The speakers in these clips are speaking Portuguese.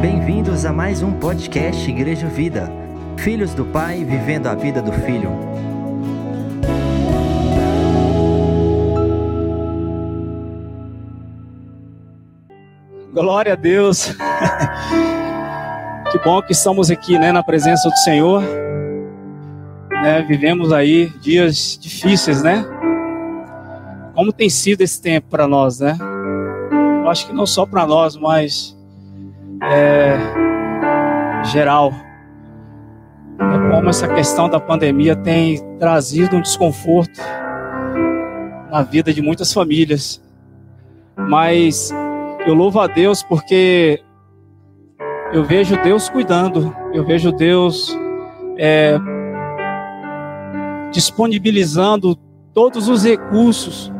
Bem-vindos a mais um podcast Igreja Vida. Filhos do Pai vivendo a vida do Filho. Glória a Deus. que bom que estamos aqui, né, na presença do Senhor. Né, vivemos aí dias difíceis, né? Como tem sido esse tempo para nós, né? Eu acho que não só para nós, mas é, geral. É como essa questão da pandemia tem trazido um desconforto na vida de muitas famílias. Mas eu louvo a Deus porque eu vejo Deus cuidando, eu vejo Deus é, disponibilizando todos os recursos.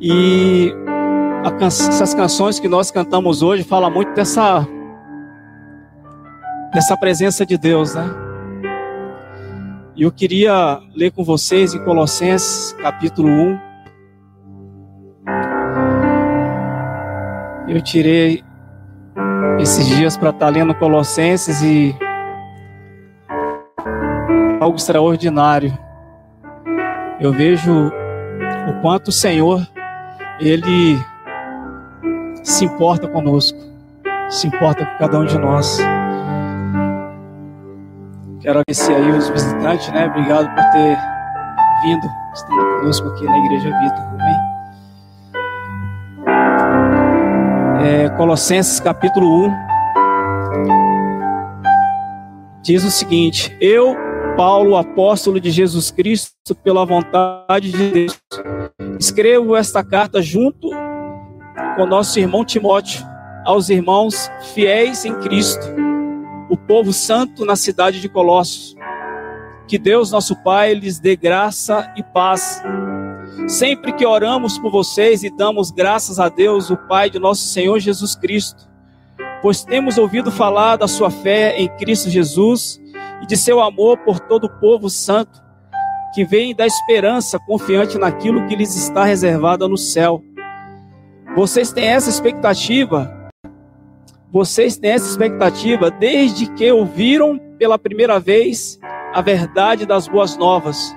E can essas canções que nós cantamos hoje falam muito dessa, dessa presença de Deus, né? E eu queria ler com vocês em Colossenses, capítulo 1. Eu tirei esses dias para estar tá lendo Colossenses e algo extraordinário. Eu vejo o quanto o Senhor ele se importa conosco, se importa com cada um de nós. Quero agradecer aí os visitantes, né? Obrigado por ter vindo, estando conosco aqui na Igreja Vida. Amém? É, Colossenses capítulo 1 diz o seguinte: Eu, Paulo, apóstolo de Jesus Cristo, pela vontade de Deus, escrevo esta carta junto com nosso irmão Timóteo, aos irmãos fiéis em Cristo, o povo santo na cidade de Colossos. Que Deus, nosso Pai, lhes dê graça e paz. Sempre que oramos por vocês e damos graças a Deus, o Pai de nosso Senhor Jesus Cristo, pois temos ouvido falar da sua fé em Cristo Jesus e de seu amor por todo o povo santo, que vem da esperança confiante naquilo que lhes está reservado no céu vocês têm essa expectativa? Vocês têm essa expectativa desde que ouviram pela primeira vez a verdade das boas novas.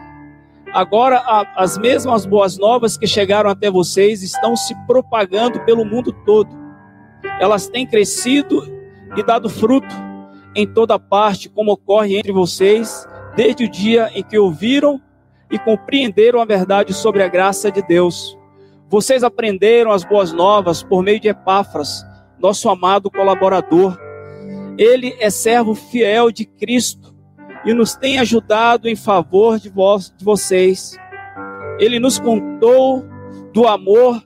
Agora, as mesmas boas novas que chegaram até vocês estão se propagando pelo mundo todo. Elas têm crescido e dado fruto em toda parte, como ocorre entre vocês, desde o dia em que ouviram e compreenderam a verdade sobre a graça de Deus. Vocês aprenderam as boas novas por meio de Epáfras, nosso amado colaborador. Ele é servo fiel de Cristo e nos tem ajudado em favor de, vós, de vocês. Ele nos contou do amor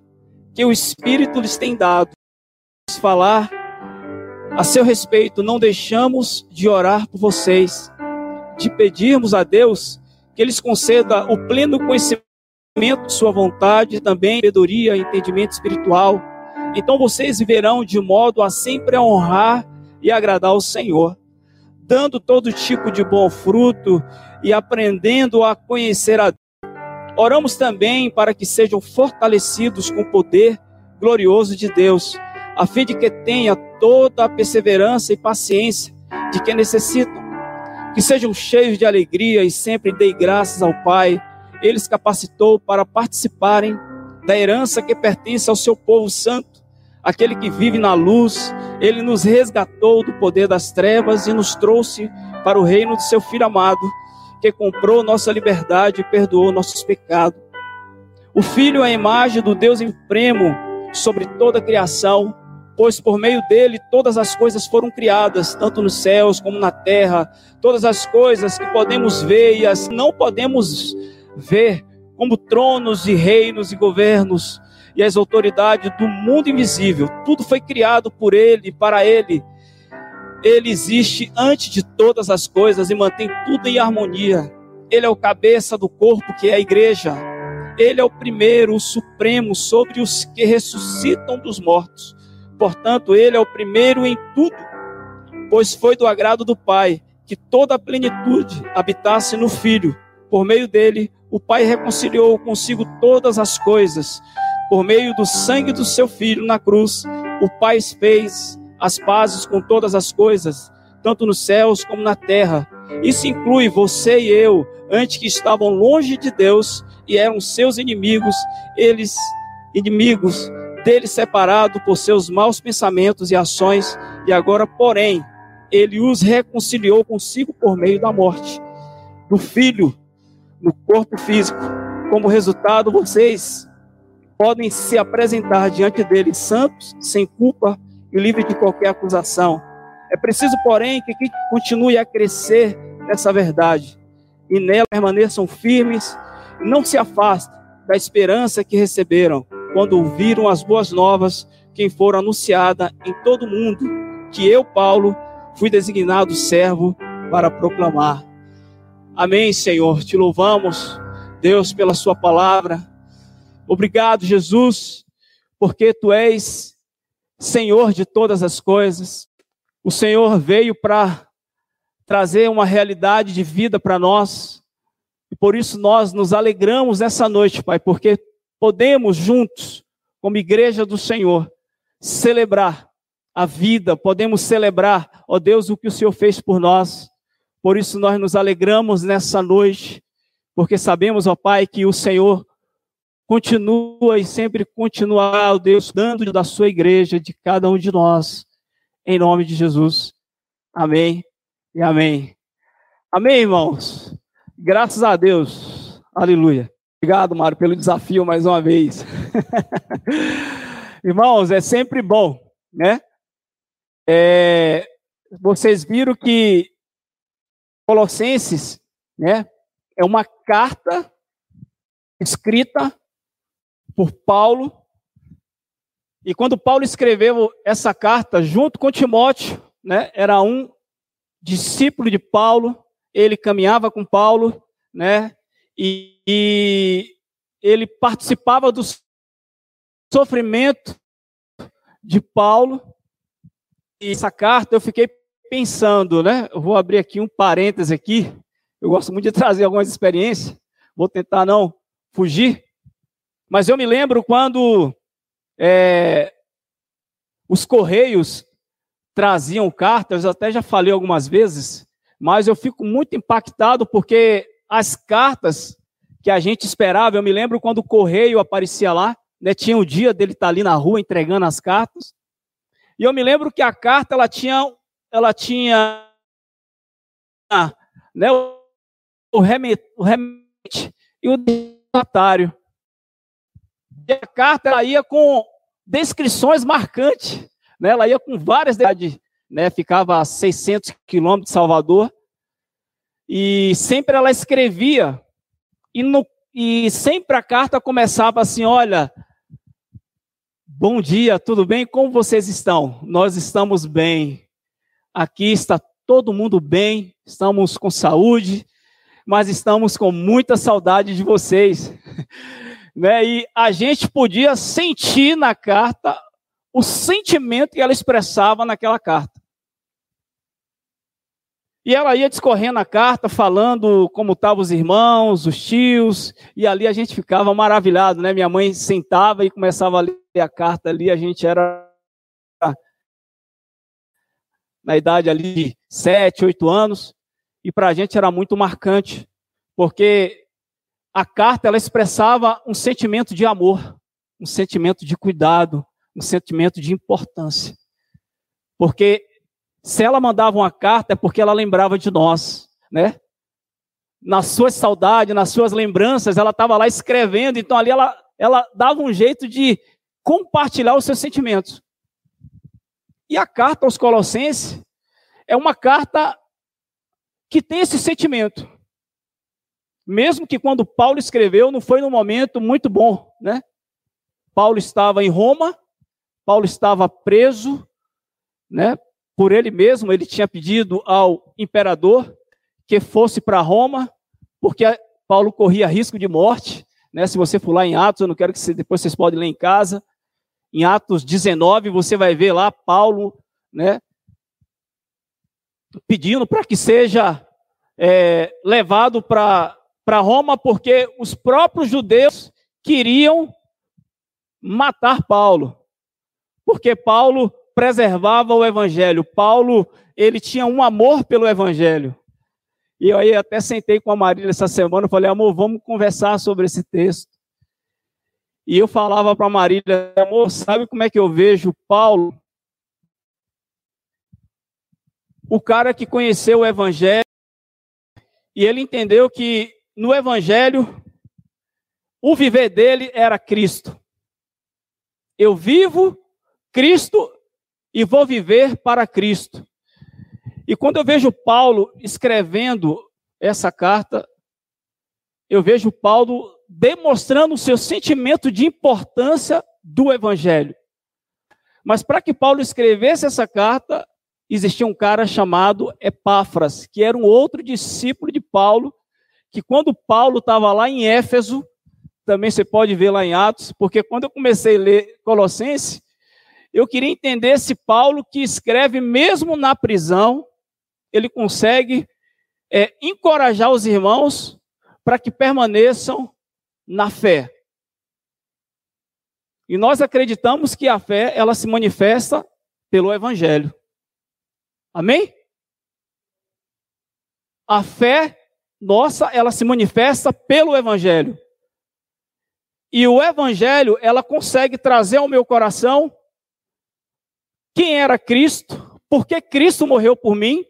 que o Espírito lhes tem dado. Falar a seu respeito, não deixamos de orar por vocês, de pedirmos a Deus que eles conceda o pleno conhecimento sua vontade, também sabedoria, entendimento espiritual. Então vocês viverão de modo a sempre honrar e agradar ao Senhor, dando todo tipo de bom fruto e aprendendo a conhecer a Deus. Oramos também para que sejam fortalecidos com o poder glorioso de Deus, a fim de que tenha toda a perseverança e paciência de que necessitam, que sejam cheios de alegria e sempre dê graças ao Pai ele os capacitou para participarem da herança que pertence ao seu povo santo, aquele que vive na luz. Ele nos resgatou do poder das trevas e nos trouxe para o reino do seu Filho amado, que comprou nossa liberdade e perdoou nossos pecados. O Filho é a imagem do Deus impremo sobre toda a criação, pois por meio dele todas as coisas foram criadas, tanto nos céus como na terra, todas as coisas que podemos ver e as não podemos ver como tronos e reinos e governos e as autoridades do mundo invisível, tudo foi criado por Ele, para Ele. Ele existe antes de todas as coisas e mantém tudo em harmonia. Ele é o cabeça do corpo, que é a igreja. Ele é o primeiro, o supremo sobre os que ressuscitam dos mortos. Portanto, ele é o primeiro em tudo, pois foi do agrado do Pai que toda a plenitude habitasse no Filho. Por meio dele, o Pai reconciliou consigo todas as coisas por meio do sangue do seu Filho na cruz, o Pai fez as pazes com todas as coisas, tanto nos céus como na terra. Isso inclui você e eu, antes que estavam longe de Deus e eram seus inimigos, eles inimigos dele separado por seus maus pensamentos e ações, e agora, porém, ele os reconciliou consigo por meio da morte do filho no corpo físico. Como resultado, vocês podem se apresentar diante dele santos, sem culpa e livres de qualquer acusação. É preciso, porém, que continue a crescer nessa verdade e nela permaneçam firmes, não se afastem da esperança que receberam quando ouviram as boas novas que foram anunciadas em todo o mundo, que eu, Paulo, fui designado servo para proclamar. Amém, Senhor. Te louvamos, Deus, pela Sua palavra. Obrigado, Jesus, porque Tu és Senhor de todas as coisas. O Senhor veio para trazer uma realidade de vida para nós. E por isso nós nos alegramos essa noite, Pai, porque podemos juntos, como igreja do Senhor, celebrar a vida, podemos celebrar, ó Deus, o que o Senhor fez por nós. Por isso nós nos alegramos nessa noite, porque sabemos, ó Pai, que o Senhor continua e sempre continuará, ó Deus, dando da sua igreja, de cada um de nós, em nome de Jesus. Amém e amém. Amém, irmãos. Graças a Deus. Aleluia. Obrigado, Mário, pelo desafio mais uma vez. irmãos, é sempre bom, né? É, vocês viram que Colossenses, né, é uma carta escrita por Paulo. E quando Paulo escreveu essa carta junto com Timóteo, né, era um discípulo de Paulo, ele caminhava com Paulo, né, e, e ele participava do sofrimento de Paulo. E essa carta eu fiquei pensando, né? Eu vou abrir aqui um parêntese aqui. Eu gosto muito de trazer algumas experiências. Vou tentar não fugir. Mas eu me lembro quando é, os correios traziam cartas, eu até já falei algumas vezes, mas eu fico muito impactado porque as cartas que a gente esperava, eu me lembro quando o correio aparecia lá, né, tinha o dia dele estar ali na rua entregando as cartas, e eu me lembro que a carta ela tinha ela tinha né, o, remet, o remete e o destinatário. E a carta ela ia com descrições marcantes, né? ela ia com várias né? ficava a 600 quilômetros de Salvador, e sempre ela escrevia, e, no, e sempre a carta começava assim: olha, bom dia, tudo bem? Como vocês estão? Nós estamos bem. Aqui está todo mundo bem, estamos com saúde, mas estamos com muita saudade de vocês. né? E a gente podia sentir na carta o sentimento que ela expressava naquela carta. E ela ia discorrendo a carta, falando como estavam os irmãos, os tios, e ali a gente ficava maravilhado, né? Minha mãe sentava e começava a ler a carta ali, a gente era na idade ali de 7, 8 anos, e para a gente era muito marcante, porque a carta ela expressava um sentimento de amor, um sentimento de cuidado, um sentimento de importância. Porque se ela mandava uma carta é porque ela lembrava de nós, né? Nas suas saudades, nas suas lembranças, ela estava lá escrevendo, então ali ela, ela dava um jeito de compartilhar os seus sentimentos. E a carta aos Colossenses é uma carta que tem esse sentimento. Mesmo que quando Paulo escreveu, não foi num momento muito bom, né? Paulo estava em Roma, Paulo estava preso, né? Por ele mesmo, ele tinha pedido ao imperador que fosse para Roma, porque Paulo corria risco de morte, né? Se você for lá em Atos, eu não quero que você, depois vocês podem ler em casa, em Atos 19, você vai ver lá Paulo, né, pedindo para que seja é, levado para Roma, porque os próprios judeus queriam matar Paulo. porque Paulo preservava o evangelho. Paulo, ele tinha um amor pelo evangelho. E eu aí até sentei com a Marília essa semana, falei, amor, vamos conversar sobre esse texto. E eu falava para Marília, amor, sabe como é que eu vejo Paulo? O cara que conheceu o evangelho e ele entendeu que no evangelho o viver dele era Cristo. Eu vivo Cristo e vou viver para Cristo. E quando eu vejo Paulo escrevendo essa carta, eu vejo Paulo demonstrando o seu sentimento de importância do evangelho. Mas para que Paulo escrevesse essa carta, existia um cara chamado Epáfras, que era um outro discípulo de Paulo, que quando Paulo estava lá em Éfeso, também você pode ver lá em Atos, porque quando eu comecei a ler Colossenses, eu queria entender se Paulo, que escreve mesmo na prisão, ele consegue é, encorajar os irmãos para que permaneçam na fé. E nós acreditamos que a fé, ela se manifesta pelo evangelho. Amém? A fé nossa, ela se manifesta pelo evangelho. E o evangelho, ela consegue trazer ao meu coração quem era Cristo, por que Cristo morreu por mim,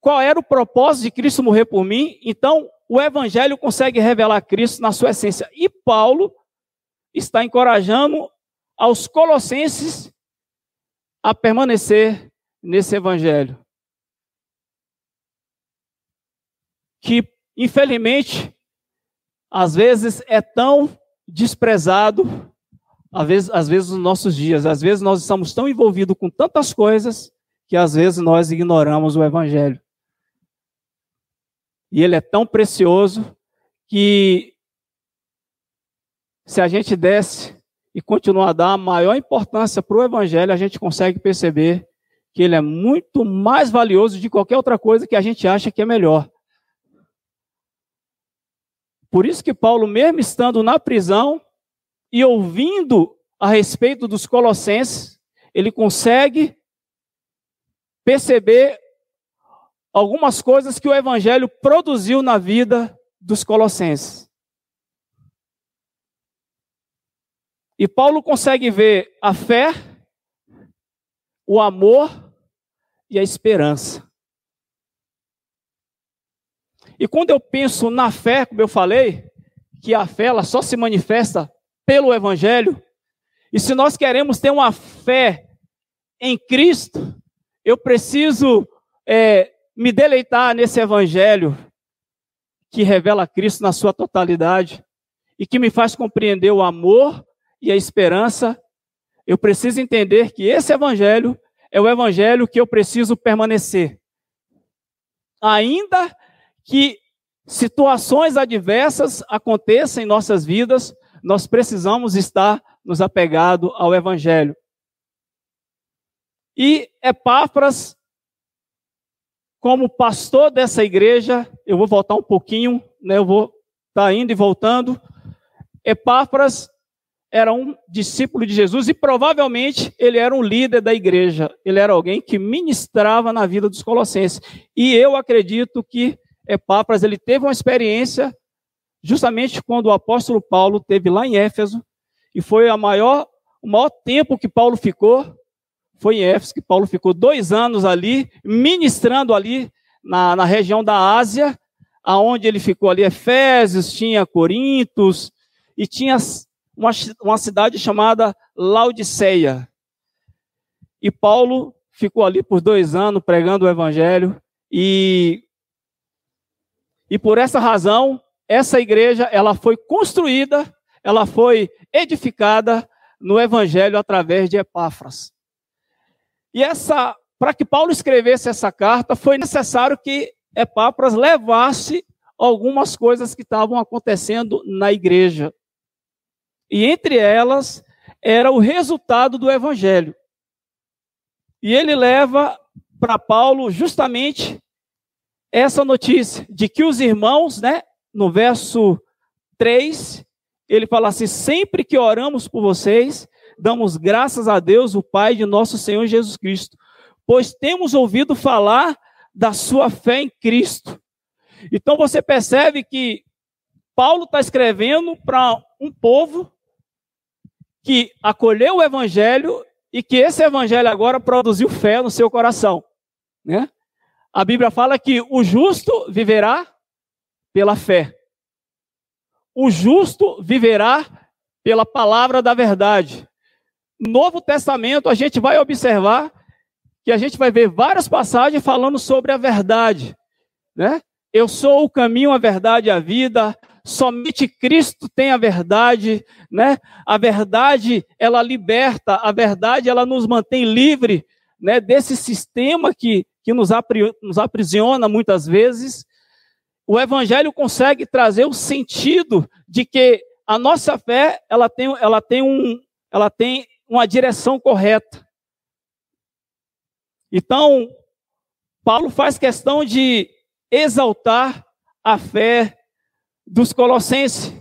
qual era o propósito de Cristo morrer por mim. Então, o Evangelho consegue revelar Cristo na sua essência. E Paulo está encorajando aos colossenses a permanecer nesse Evangelho. Que, infelizmente, às vezes é tão desprezado às vezes, às vezes nos nossos dias. Às vezes nós estamos tão envolvidos com tantas coisas que às vezes nós ignoramos o Evangelho. E ele é tão precioso que se a gente desse e continuar a dar a maior importância para o Evangelho, a gente consegue perceber que ele é muito mais valioso de qualquer outra coisa que a gente acha que é melhor. Por isso que Paulo, mesmo estando na prisão, e ouvindo a respeito dos colossenses, ele consegue perceber algumas coisas que o evangelho produziu na vida dos colossenses. E Paulo consegue ver a fé, o amor e a esperança. E quando eu penso na fé, como eu falei, que a fé ela só se manifesta pelo Evangelho. E se nós queremos ter uma fé em Cristo, eu preciso é, me deleitar nesse Evangelho que revela Cristo na sua totalidade e que me faz compreender o amor e a esperança. Eu preciso entender que esse Evangelho é o Evangelho que eu preciso permanecer. Ainda que situações adversas aconteçam em nossas vidas, nós precisamos estar nos apegado ao Evangelho. E Epáfras, como pastor dessa igreja, eu vou voltar um pouquinho, né, eu vou estar tá indo e voltando. Epáfras era um discípulo de Jesus e provavelmente ele era um líder da igreja. Ele era alguém que ministrava na vida dos colossenses. E eu acredito que Epáfras ele teve uma experiência justamente quando o apóstolo Paulo teve lá em Éfeso, e foi a maior, o maior tempo que Paulo ficou, foi em Éfeso, que Paulo ficou dois anos ali, ministrando ali na, na região da Ásia, aonde ele ficou ali, Efésios, tinha Corintos, e tinha uma, uma cidade chamada Laodiceia. E Paulo ficou ali por dois anos pregando o evangelho, e, e por essa razão, essa igreja ela foi construída, ela foi edificada no evangelho através de Epáfras. E essa, para que Paulo escrevesse essa carta, foi necessário que Epáfras levasse algumas coisas que estavam acontecendo na igreja. E entre elas era o resultado do evangelho. E ele leva para Paulo justamente essa notícia de que os irmãos, né, no verso 3, ele fala assim: sempre que oramos por vocês, damos graças a Deus, o Pai de nosso Senhor Jesus Cristo, pois temos ouvido falar da sua fé em Cristo. Então você percebe que Paulo está escrevendo para um povo que acolheu o evangelho e que esse evangelho agora produziu fé no seu coração, né? A Bíblia fala que o justo viverá pela fé. O justo viverá pela palavra da verdade. No Novo Testamento, a gente vai observar que a gente vai ver várias passagens falando sobre a verdade, né? Eu sou o caminho, a verdade e a vida. Somente Cristo tem a verdade, né? A verdade, ela liberta, a verdade, ela nos mantém livre, né? Desse sistema que, que nos, apri, nos aprisiona muitas vezes. O Evangelho consegue trazer o sentido de que a nossa fé, ela tem, ela tem, um, ela tem uma direção correta. Então, Paulo faz questão de exaltar a fé dos colossenses.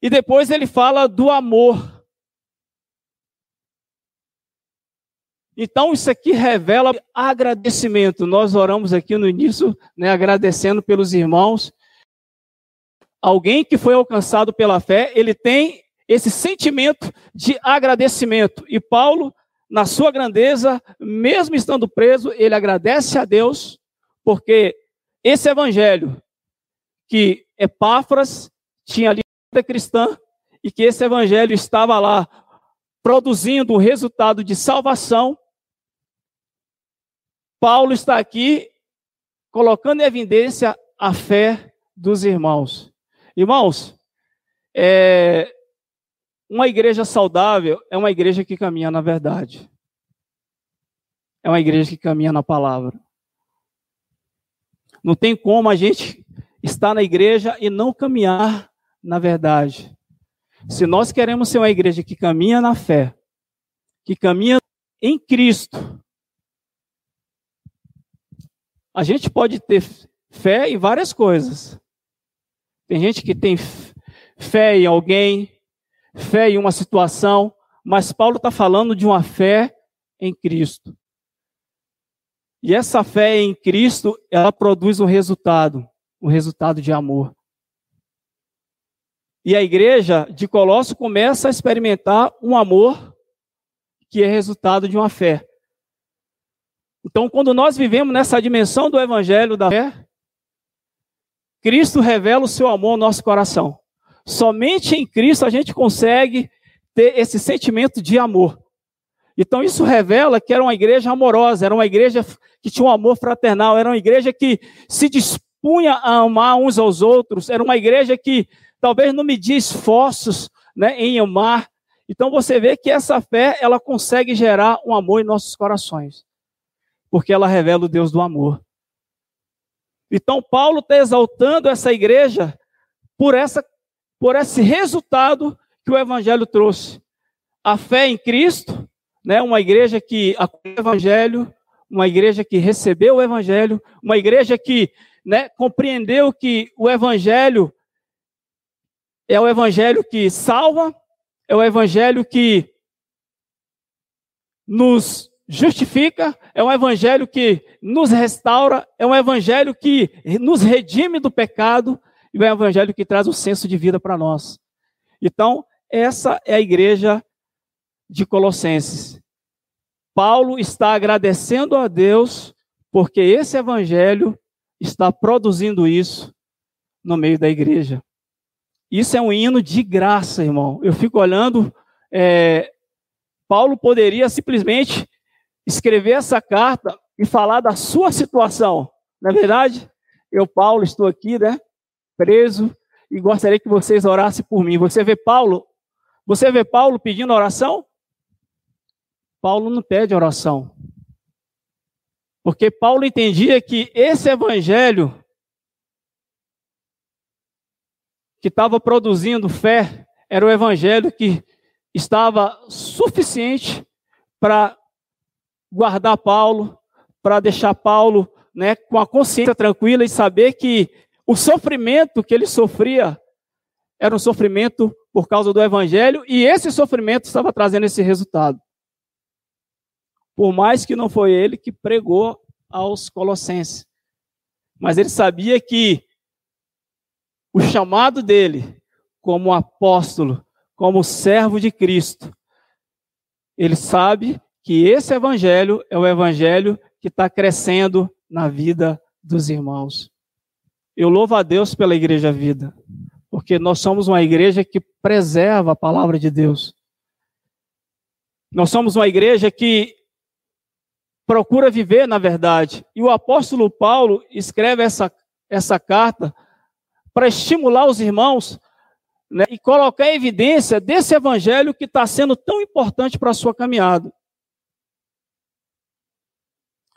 E depois ele fala do amor. Então, isso aqui revela agradecimento. Nós oramos aqui no início, né, agradecendo pelos irmãos. Alguém que foi alcançado pela fé, ele tem esse sentimento de agradecimento. E Paulo, na sua grandeza, mesmo estando preso, ele agradece a Deus, porque esse evangelho que Epáfras tinha ali cristã e que esse evangelho estava lá produzindo o resultado de salvação, Paulo está aqui colocando em evidência a fé dos irmãos. Irmãos, é, uma igreja saudável é uma igreja que caminha na verdade. É uma igreja que caminha na palavra. Não tem como a gente estar na igreja e não caminhar na verdade. Se nós queremos ser uma igreja que caminha na fé, que caminha em Cristo, a gente pode ter fé em várias coisas. Tem gente que tem fé em alguém, fé em uma situação, mas Paulo está falando de uma fé em Cristo. E essa fé em Cristo, ela produz um resultado, um resultado de amor. E a igreja de Colosso começa a experimentar um amor que é resultado de uma fé. Então, quando nós vivemos nessa dimensão do evangelho da fé, Cristo revela o seu amor ao nosso coração. Somente em Cristo a gente consegue ter esse sentimento de amor. Então isso revela que era uma igreja amorosa, era uma igreja que tinha um amor fraternal, era uma igreja que se dispunha a amar uns aos outros, era uma igreja que talvez não media esforços né, em amar. Então você vê que essa fé ela consegue gerar um amor em nossos corações, porque ela revela o Deus do amor. Então Paulo está exaltando essa igreja por essa por esse resultado que o evangelho trouxe. A fé em Cristo né, uma igreja que acolheu o evangelho, uma igreja que recebeu o evangelho, uma igreja que né, compreendeu que o evangelho é o evangelho que salva, é o evangelho que nos justifica, é um evangelho que nos restaura, é um evangelho que nos redime do pecado e é um evangelho que traz o senso de vida para nós. Então, essa é a igreja de Colossenses. Paulo está agradecendo a Deus porque esse evangelho está produzindo isso no meio da igreja. Isso é um hino de graça, irmão. Eu fico olhando. É, Paulo poderia simplesmente escrever essa carta e falar da sua situação. Não é verdade? Eu, Paulo, estou aqui, né? Preso e gostaria que vocês orassem por mim. Você vê Paulo? Você vê Paulo pedindo oração? Paulo não pede oração. Porque Paulo entendia que esse evangelho que estava produzindo fé era o evangelho que estava suficiente para guardar Paulo, para deixar Paulo né, com a consciência tranquila e saber que o sofrimento que ele sofria era um sofrimento por causa do evangelho e esse sofrimento estava trazendo esse resultado. Por mais que não foi ele que pregou aos colossenses, mas ele sabia que o chamado dele como apóstolo, como servo de Cristo, ele sabe que esse evangelho é o evangelho que está crescendo na vida dos irmãos. Eu louvo a Deus pela Igreja Vida, porque nós somos uma igreja que preserva a palavra de Deus. Nós somos uma igreja que procura viver na verdade. E o apóstolo Paulo escreve essa, essa carta para estimular os irmãos né, e colocar em evidência desse evangelho que está sendo tão importante para a sua caminhada.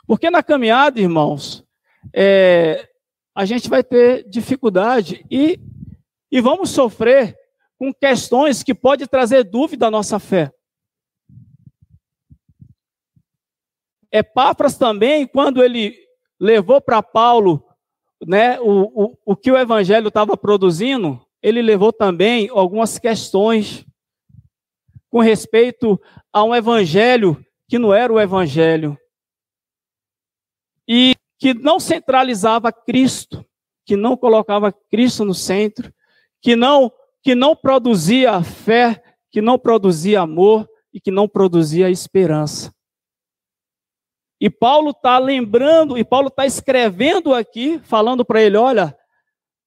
Porque na caminhada, irmãos, é, a gente vai ter dificuldade e, e vamos sofrer com questões que podem trazer dúvida à nossa fé. Epáfras também, quando ele levou para Paulo né, o, o, o que o evangelho estava produzindo, ele levou também algumas questões com respeito a um evangelho que não era o evangelho e que não centralizava Cristo, que não colocava Cristo no centro, que não que não produzia fé, que não produzia amor e que não produzia esperança. E Paulo está lembrando, e Paulo está escrevendo aqui, falando para ele: olha,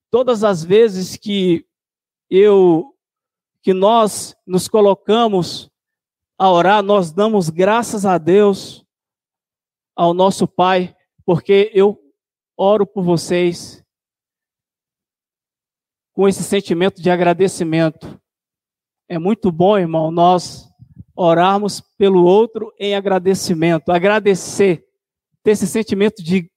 todas as vezes que eu, que nós nos colocamos a orar, nós damos graças a Deus, ao nosso Pai, porque eu oro por vocês com esse sentimento de agradecimento. É muito bom, irmão, nós orarmos pelo outro em agradecimento. Agradecer, ter esse sentimento de,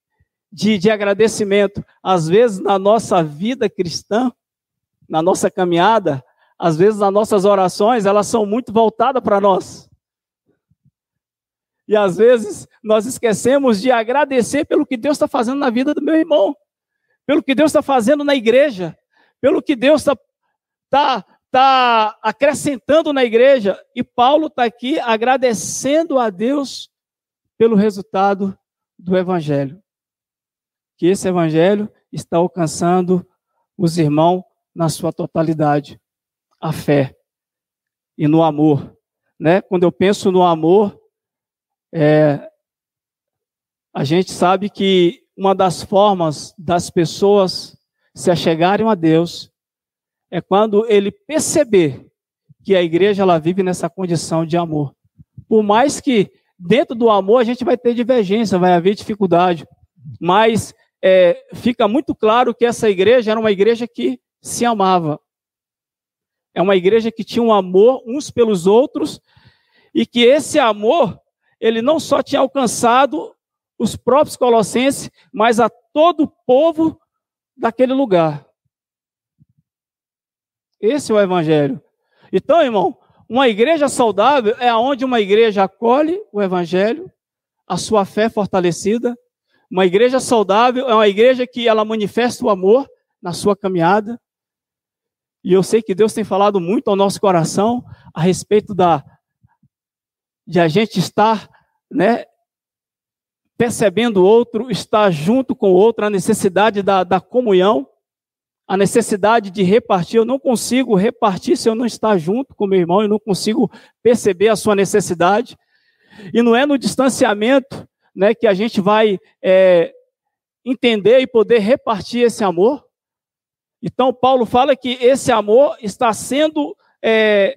de, de agradecimento. Às vezes, na nossa vida cristã, na nossa caminhada, às vezes, as nossas orações, elas são muito voltadas para nós. E às vezes nós esquecemos de agradecer pelo que Deus está fazendo na vida do meu irmão, pelo que Deus está fazendo na igreja, pelo que Deus está tá, tá acrescentando na igreja. E Paulo está aqui agradecendo a Deus pelo resultado do Evangelho. Que esse Evangelho está alcançando os irmãos na sua totalidade. A fé e no amor. Né? Quando eu penso no amor, é, a gente sabe que uma das formas das pessoas se achegarem a Deus é quando ele perceber que a igreja ela vive nessa condição de amor. Por mais que dentro do amor a gente vai ter divergência, vai haver dificuldade, mas é, fica muito claro que essa igreja era uma igreja que se amava. É uma igreja que tinha um amor uns pelos outros e que esse amor ele não só tinha alcançado os próprios colossenses, mas a todo o povo daquele lugar. Esse é o evangelho. Então, irmão, uma igreja saudável é onde uma igreja acolhe o evangelho, a sua fé fortalecida. Uma igreja saudável é uma igreja que ela manifesta o amor na sua caminhada. E eu sei que Deus tem falado muito ao nosso coração a respeito da de a gente estar, né, percebendo o outro, estar junto com o outro, a necessidade da, da comunhão, a necessidade de repartir. Eu não consigo repartir se eu não estar junto com meu irmão, eu não consigo perceber a sua necessidade. E não é no distanciamento né, que a gente vai é, entender e poder repartir esse amor. Então, Paulo fala que esse amor está sendo é,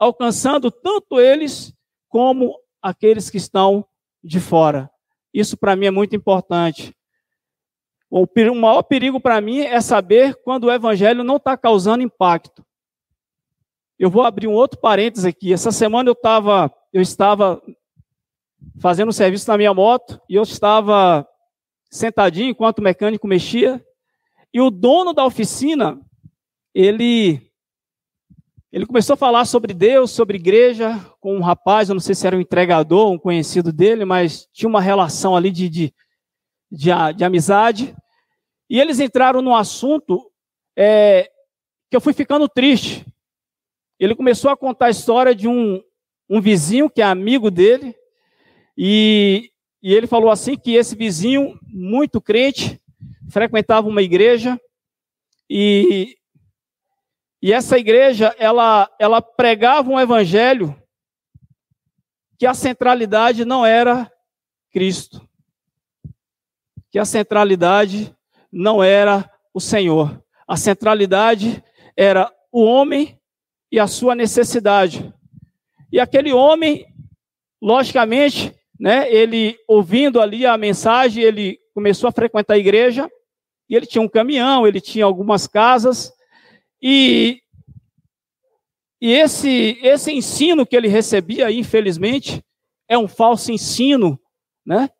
alcançando tanto eles como aqueles que estão de fora. Isso para mim é muito importante. O maior perigo para mim é saber quando o evangelho não está causando impacto. Eu vou abrir um outro parênteses aqui. Essa semana eu, tava, eu estava fazendo um serviço na minha moto e eu estava sentadinho enquanto o mecânico mexia. E o dono da oficina, ele ele começou a falar sobre Deus, sobre igreja, com um rapaz, eu não sei se era um entregador, um conhecido dele, mas tinha uma relação ali de, de, de, de amizade. E eles entraram num assunto é, que eu fui ficando triste. Ele começou a contar a história de um, um vizinho que é amigo dele, e, e ele falou assim que esse vizinho, muito crente, frequentava uma igreja, e, e essa igreja, ela, ela pregava um evangelho que a centralidade não era Cristo, que a centralidade não era o Senhor, a centralidade era o homem e a sua necessidade. E aquele homem, logicamente, né, ele ouvindo ali a mensagem, ele começou a frequentar a igreja, e ele tinha um caminhão, ele tinha algumas casas, e, e esse, esse ensino que ele recebia, infelizmente, é um falso ensino, né?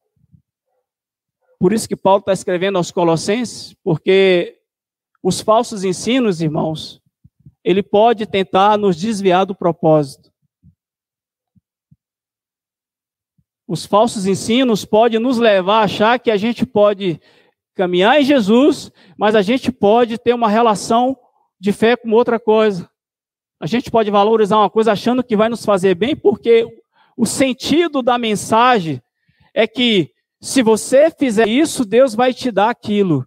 Por isso que Paulo está escrevendo aos Colossenses, porque os falsos ensinos, irmãos, ele pode tentar nos desviar do propósito. Os falsos ensinos podem nos levar a achar que a gente pode caminhar em Jesus, mas a gente pode ter uma relação de fé com outra coisa. A gente pode valorizar uma coisa achando que vai nos fazer bem, porque o sentido da mensagem é que se você fizer isso, Deus vai te dar aquilo.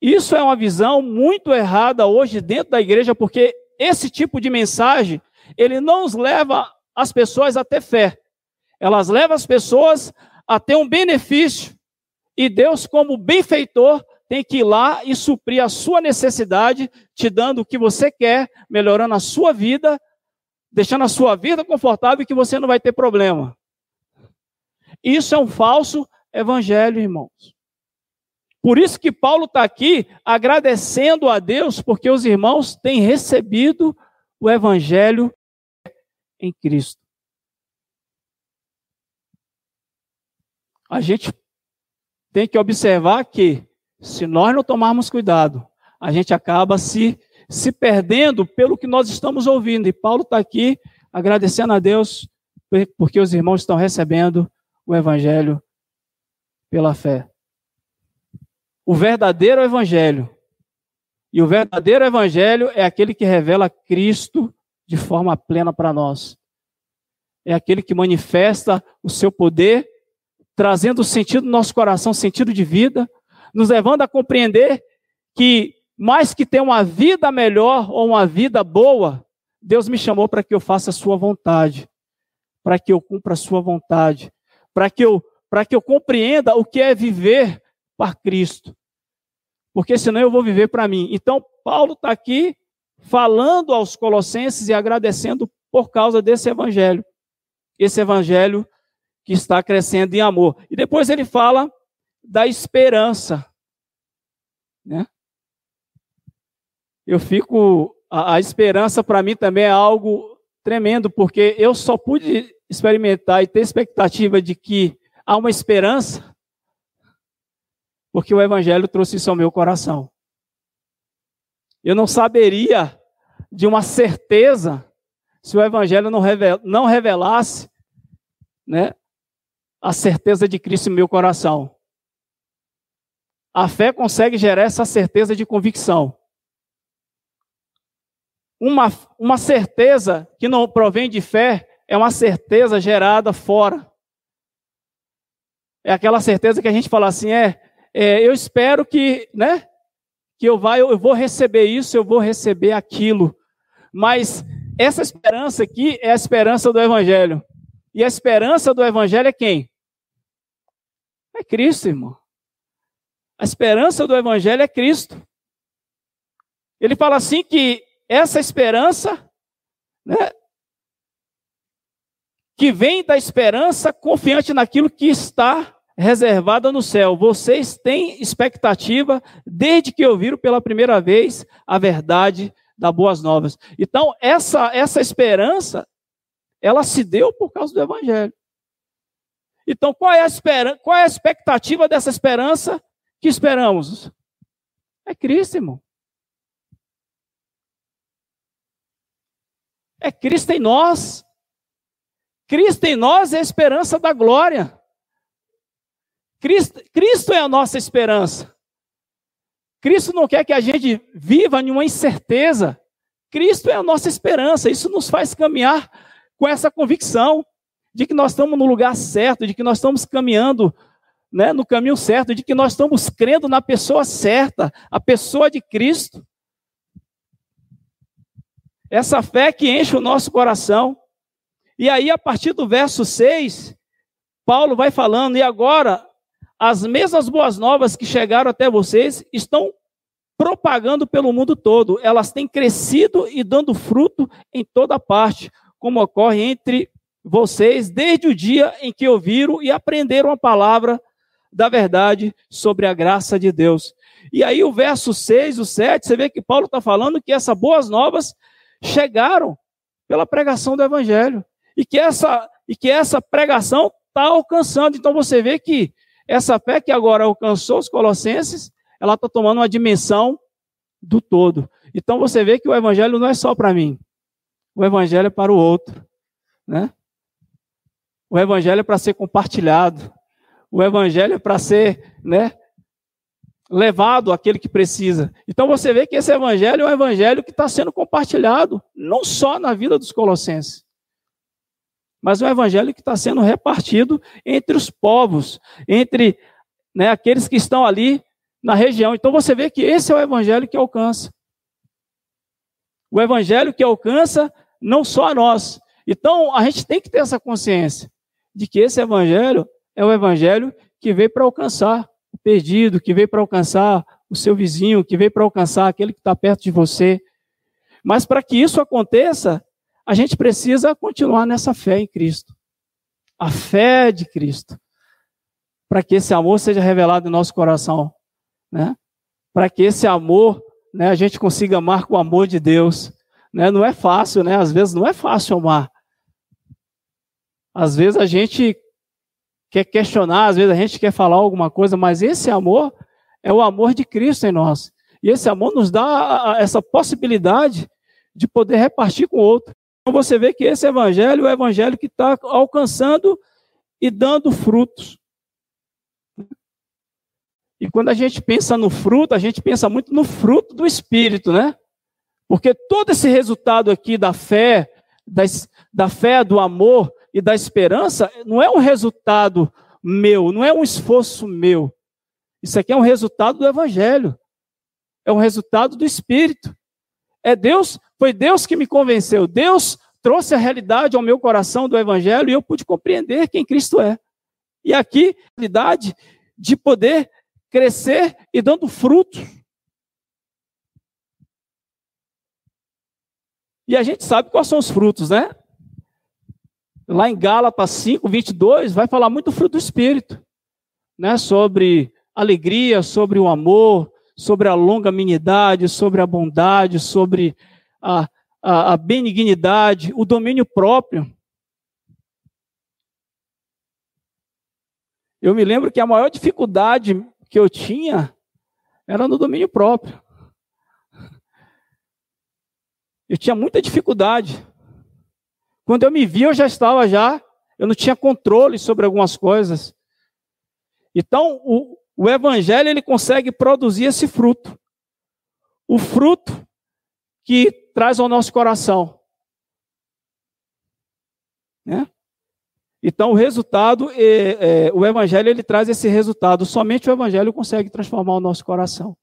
Isso é uma visão muito errada hoje dentro da igreja, porque esse tipo de mensagem, ele não nos leva as pessoas a ter fé. Elas levam as pessoas a ter um benefício. E Deus, como benfeitor, tem que ir lá e suprir a sua necessidade, te dando o que você quer, melhorando a sua vida, deixando a sua vida confortável e que você não vai ter problema. Isso é um falso evangelho, irmãos. Por isso que Paulo está aqui agradecendo a Deus, porque os irmãos têm recebido o evangelho em Cristo. A gente tem que observar que, se nós não tomarmos cuidado, a gente acaba se, se perdendo pelo que nós estamos ouvindo. E Paulo está aqui agradecendo a Deus porque os irmãos estão recebendo o Evangelho pela fé. O verdadeiro Evangelho. E o verdadeiro Evangelho é aquele que revela Cristo de forma plena para nós. É aquele que manifesta o seu poder, trazendo sentido no nosso coração, sentido de vida, nos levando a compreender que, mais que ter uma vida melhor ou uma vida boa, Deus me chamou para que eu faça a sua vontade, para que eu cumpra a sua vontade, para que eu para que eu compreenda o que é viver para Cristo. Porque senão eu vou viver para mim. Então, Paulo está aqui falando aos Colossenses e agradecendo por causa desse evangelho. Esse evangelho que está crescendo em amor. E depois ele fala da esperança. Né? Eu fico. A, a esperança para mim também é algo tremendo, porque eu só pude experimentar e ter expectativa de que há uma esperança, porque o Evangelho trouxe isso ao meu coração. Eu não saberia de uma certeza se o Evangelho não, não revelasse né, a certeza de Cristo no meu coração. A fé consegue gerar essa certeza de convicção. Uma, uma certeza que não provém de fé é uma certeza gerada fora. É aquela certeza que a gente fala assim, é, é eu espero que, né, que eu, vai, eu vou receber isso, eu vou receber aquilo. Mas essa esperança aqui é a esperança do Evangelho. E a esperança do Evangelho é quem? É Cristo, irmão. A esperança do Evangelho é Cristo. Ele fala assim que essa esperança, né, que vem da esperança confiante naquilo que está reservado no céu. Vocês têm expectativa desde que ouviram pela primeira vez a verdade das boas novas. Então, essa, essa esperança, ela se deu por causa do evangelho. Então, qual é a esperança, qual é a expectativa dessa esperança que esperamos? É Cristo, irmão. É Cristo em nós. Cristo em nós é a esperança da glória. Cristo, Cristo é a nossa esperança. Cristo não quer que a gente viva em uma incerteza. Cristo é a nossa esperança. Isso nos faz caminhar com essa convicção de que nós estamos no lugar certo, de que nós estamos caminhando né, no caminho certo, de que nós estamos crendo na pessoa certa, a pessoa de Cristo. Essa fé que enche o nosso coração. E aí, a partir do verso 6, Paulo vai falando, e agora as mesmas boas novas que chegaram até vocês estão propagando pelo mundo todo. Elas têm crescido e dando fruto em toda parte, como ocorre entre vocês desde o dia em que ouviram e aprenderam a palavra da verdade sobre a graça de Deus. E aí o verso 6, o 7, você vê que Paulo está falando que essas boas novas chegaram pela pregação do evangelho. E que essa, e que essa pregação está alcançando. Então você vê que essa fé que agora alcançou os colossenses, ela está tomando uma dimensão do todo. Então você vê que o evangelho não é só para mim. O evangelho é para o outro, né? O evangelho é para ser compartilhado. O evangelho é para ser, né, levado àquele que precisa. Então você vê que esse evangelho é um evangelho que está sendo compartilhado, não só na vida dos colossenses, mas um evangelho que está sendo repartido entre os povos, entre né, aqueles que estão ali na região. Então você vê que esse é o evangelho que alcança. O evangelho que alcança não só a nós. Então a gente tem que ter essa consciência de que esse evangelho é o evangelho que veio para alcançar o perdido, que veio para alcançar o seu vizinho, que veio para alcançar aquele que está perto de você. Mas para que isso aconteça, a gente precisa continuar nessa fé em Cristo. A fé de Cristo. Para que esse amor seja revelado em nosso coração. Né? Para que esse amor, né, a gente consiga amar com o amor de Deus. Né? Não é fácil, né? Às vezes não é fácil amar. Às vezes a gente quer questionar, às vezes a gente quer falar alguma coisa, mas esse amor é o amor de Cristo em nós. E esse amor nos dá essa possibilidade de poder repartir com o outro. Então você vê que esse evangelho é o evangelho que está alcançando e dando frutos. E quando a gente pensa no fruto, a gente pensa muito no fruto do Espírito, né? Porque todo esse resultado aqui da fé, da, da fé, do amor, e da esperança não é um resultado meu, não é um esforço meu. Isso aqui é um resultado do Evangelho. É um resultado do Espírito. É Deus, foi Deus que me convenceu. Deus trouxe a realidade ao meu coração do Evangelho e eu pude compreender quem Cristo é. E aqui, a realidade de poder crescer e dando frutos. E a gente sabe quais são os frutos, né? Lá em Gálatas 5, 22, vai falar muito fruto do Espírito, né? Sobre alegria, sobre o amor, sobre a longanimidade, sobre a bondade, sobre a, a, a benignidade, o domínio próprio. Eu me lembro que a maior dificuldade que eu tinha era no domínio próprio. Eu tinha muita dificuldade. Quando eu me vi, eu já estava já, eu não tinha controle sobre algumas coisas. Então, o, o evangelho ele consegue produzir esse fruto. O fruto que traz ao nosso coração. Né? Então, o resultado, é, é, o evangelho ele traz esse resultado. Somente o evangelho consegue transformar o nosso coração.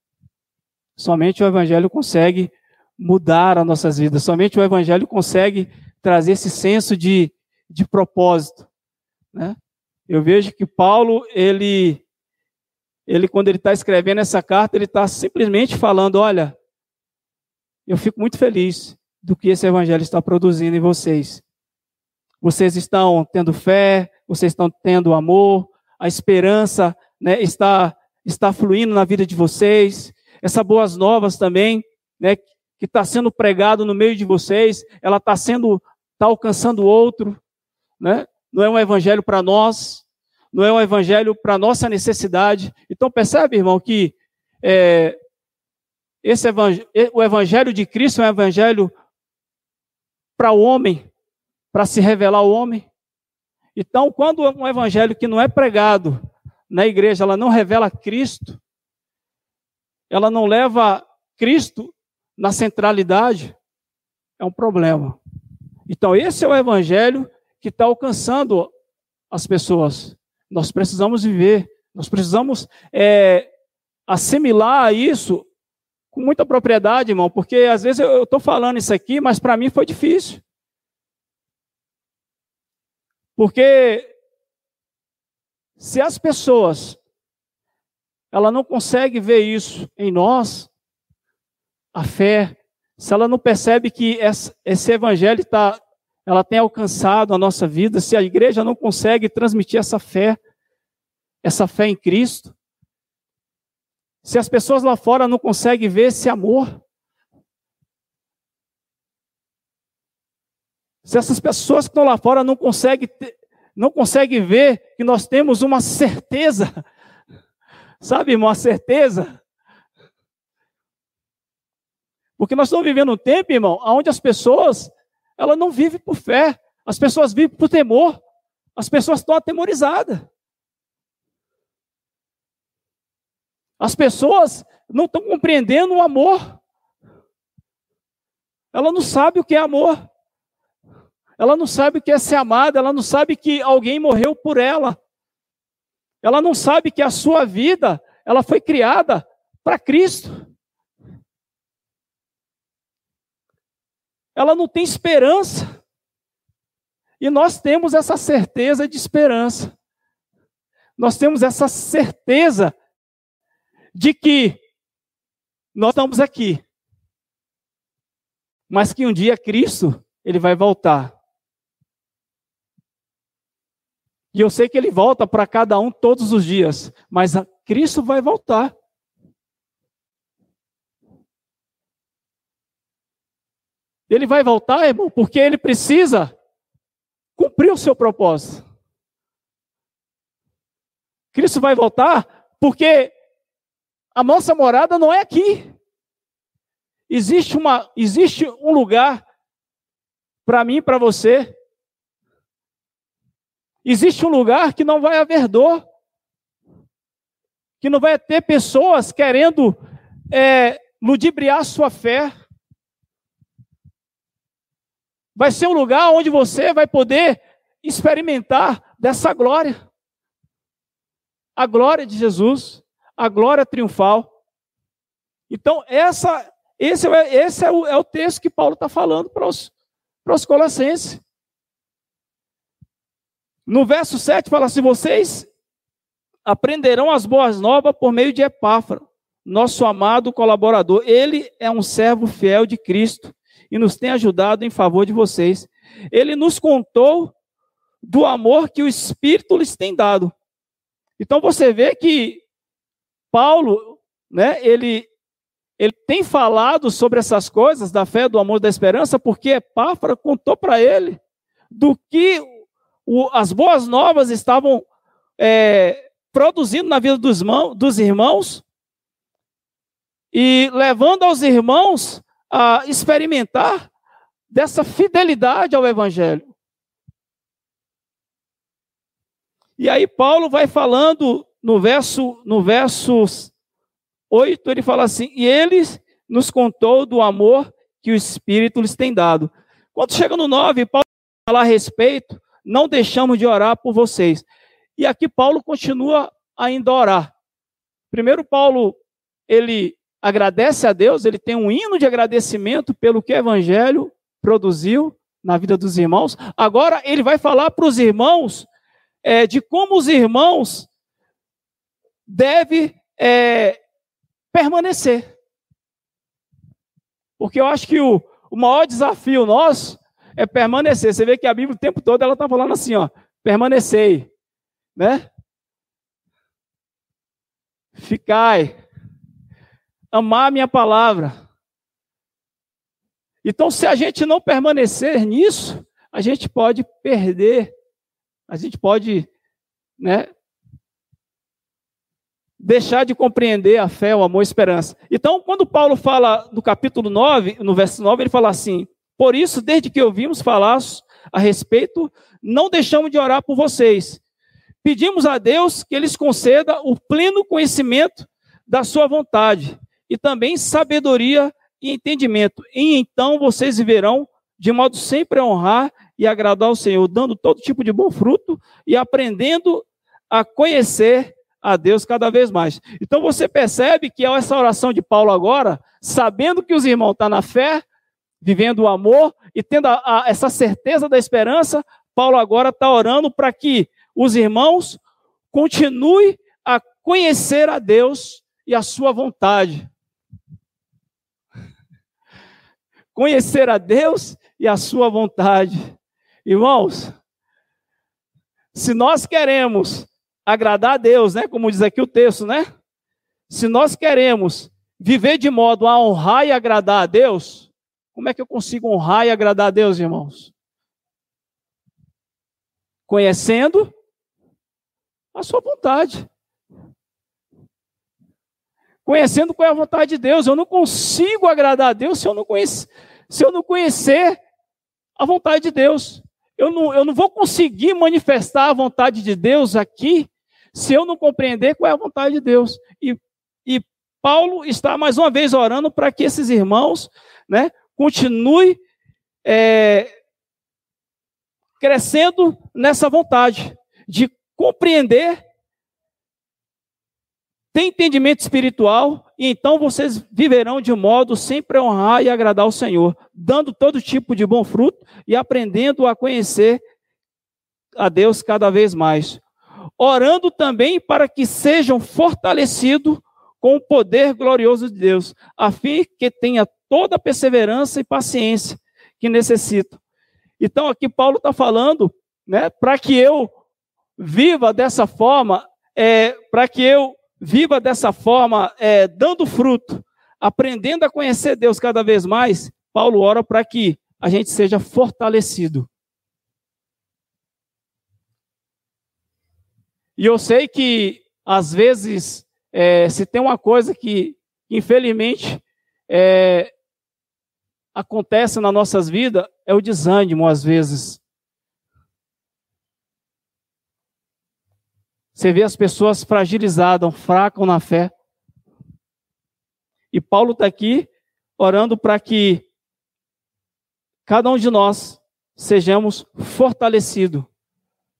Somente o evangelho consegue mudar as nossas vidas. Somente o evangelho consegue trazer esse senso de, de propósito. Né? Eu vejo que Paulo, ele, ele quando ele está escrevendo essa carta, ele está simplesmente falando: olha, eu fico muito feliz do que esse evangelho está produzindo em vocês. Vocês estão tendo fé, vocês estão tendo amor, a esperança né, está, está fluindo na vida de vocês. Essas boas novas também, né, que está sendo pregado no meio de vocês, ela está sendo está alcançando o outro, né? não é um evangelho para nós, não é um evangelho para nossa necessidade. Então percebe, irmão, que é, esse evangelho, o evangelho de Cristo é um evangelho para o homem, para se revelar ao homem. Então, quando um evangelho que não é pregado na igreja, ela não revela Cristo, ela não leva Cristo na centralidade, é um problema. Então, esse é o evangelho que está alcançando as pessoas. Nós precisamos viver, nós precisamos é, assimilar isso com muita propriedade, irmão, porque às vezes eu estou falando isso aqui, mas para mim foi difícil. Porque se as pessoas ela não consegue ver isso em nós, a fé, se ela não percebe que esse evangelho está, ela tem alcançado a nossa vida, se a igreja não consegue transmitir essa fé, essa fé em Cristo, se as pessoas lá fora não conseguem ver esse amor, se essas pessoas que estão lá fora não conseguem, não conseguem ver que nós temos uma certeza, sabe, irmão, a certeza porque nós estamos vivendo um tempo, irmão, onde as pessoas, elas não vivem por fé, as pessoas vivem por temor, as pessoas estão atemorizadas. As pessoas não estão compreendendo o amor. Ela não sabe o que é amor. Ela não sabe o que é ser amada, ela não sabe que alguém morreu por ela. Ela não sabe que a sua vida, ela foi criada para Cristo. Ela não tem esperança. E nós temos essa certeza de esperança. Nós temos essa certeza de que nós estamos aqui. Mas que um dia Cristo, ele vai voltar. E eu sei que ele volta para cada um todos os dias, mas Cristo vai voltar. Ele vai voltar, irmão, porque ele precisa cumprir o seu propósito. Cristo vai voltar porque a nossa morada não é aqui. Existe, uma, existe um lugar para mim e para você. Existe um lugar que não vai haver dor, que não vai ter pessoas querendo é, ludibriar sua fé vai ser um lugar onde você vai poder experimentar dessa glória. A glória de Jesus, a glória triunfal. Então, essa, esse, é, esse é, o, é o texto que Paulo está falando para os, para os Colossenses. No verso 7 fala assim: vocês aprenderão as boas novas por meio de Epáfaro, nosso amado colaborador. Ele é um servo fiel de Cristo e nos tem ajudado em favor de vocês. Ele nos contou do amor que o Espírito lhes tem dado. Então você vê que Paulo, né, ele, ele tem falado sobre essas coisas da fé, do amor, da esperança, porque Epáfra contou para ele do que o, as boas novas estavam é, produzindo na vida dos, dos irmãos e levando aos irmãos a experimentar dessa fidelidade ao Evangelho. E aí Paulo vai falando no verso, no verso 8, ele fala assim: E ele nos contou do amor que o Espírito lhes tem dado. Quando chega no 9, Paulo fala a respeito, não deixamos de orar por vocês. E aqui Paulo continua ainda a orar. Primeiro Paulo, ele agradece a Deus, ele tem um hino de agradecimento pelo que o evangelho produziu na vida dos irmãos. Agora ele vai falar para os irmãos é, de como os irmãos devem é, permanecer. Porque eu acho que o, o maior desafio nosso é permanecer. Você vê que a Bíblia o tempo todo ela está falando assim, ó, permanecei, né? Ficai, amar a minha palavra. Então, se a gente não permanecer nisso, a gente pode perder, a gente pode né, deixar de compreender a fé, o amor a esperança. Então, quando Paulo fala no capítulo 9, no verso 9, ele fala assim: Por isso, desde que ouvimos falar a respeito, não deixamos de orar por vocês. Pedimos a Deus que eles conceda o pleno conhecimento da sua vontade e também sabedoria e entendimento. E então vocês viverão de modo sempre a honrar e agradar ao Senhor, dando todo tipo de bom fruto e aprendendo a conhecer a Deus cada vez mais. Então você percebe que essa oração de Paulo agora, sabendo que os irmãos estão na fé, vivendo o amor e tendo a, a, essa certeza da esperança, Paulo agora está orando para que os irmãos continuem a conhecer a Deus e a sua vontade. Conhecer a Deus e a sua vontade. Irmãos, se nós queremos agradar a Deus, né, como diz aqui o texto, né? Se nós queremos viver de modo a honrar e agradar a Deus, como é que eu consigo honrar e agradar a Deus, irmãos? Conhecendo a sua vontade. Conhecendo qual é a vontade de Deus. Eu não consigo agradar a Deus se eu não, conhecer, se eu não conhecer a vontade de Deus. Eu não, eu não vou conseguir manifestar a vontade de Deus aqui se eu não compreender qual é a vontade de Deus. E, e Paulo está mais uma vez orando para que esses irmãos né, continuem é, crescendo nessa vontade de compreender, ter entendimento espiritual, e então vocês viverão de modo sempre honrar e agradar ao Senhor, dando todo tipo de bom fruto e aprendendo a conhecer a Deus cada vez mais. Orando também para que sejam fortalecidos com o poder glorioso de Deus, a fim que tenha toda a perseverança e paciência que necessitam. Então aqui Paulo está falando, né, para que eu viva dessa forma, é, para que eu viva dessa forma, é, dando fruto, aprendendo a conhecer Deus cada vez mais, Paulo ora para que a gente seja fortalecido. E eu sei que, às vezes, é, se tem uma coisa que, infelizmente, é, acontece nas nossas vidas, é o desânimo, às vezes. Você vê as pessoas fragilizadas, fracas na fé. E Paulo está aqui orando para que cada um de nós sejamos fortalecidos,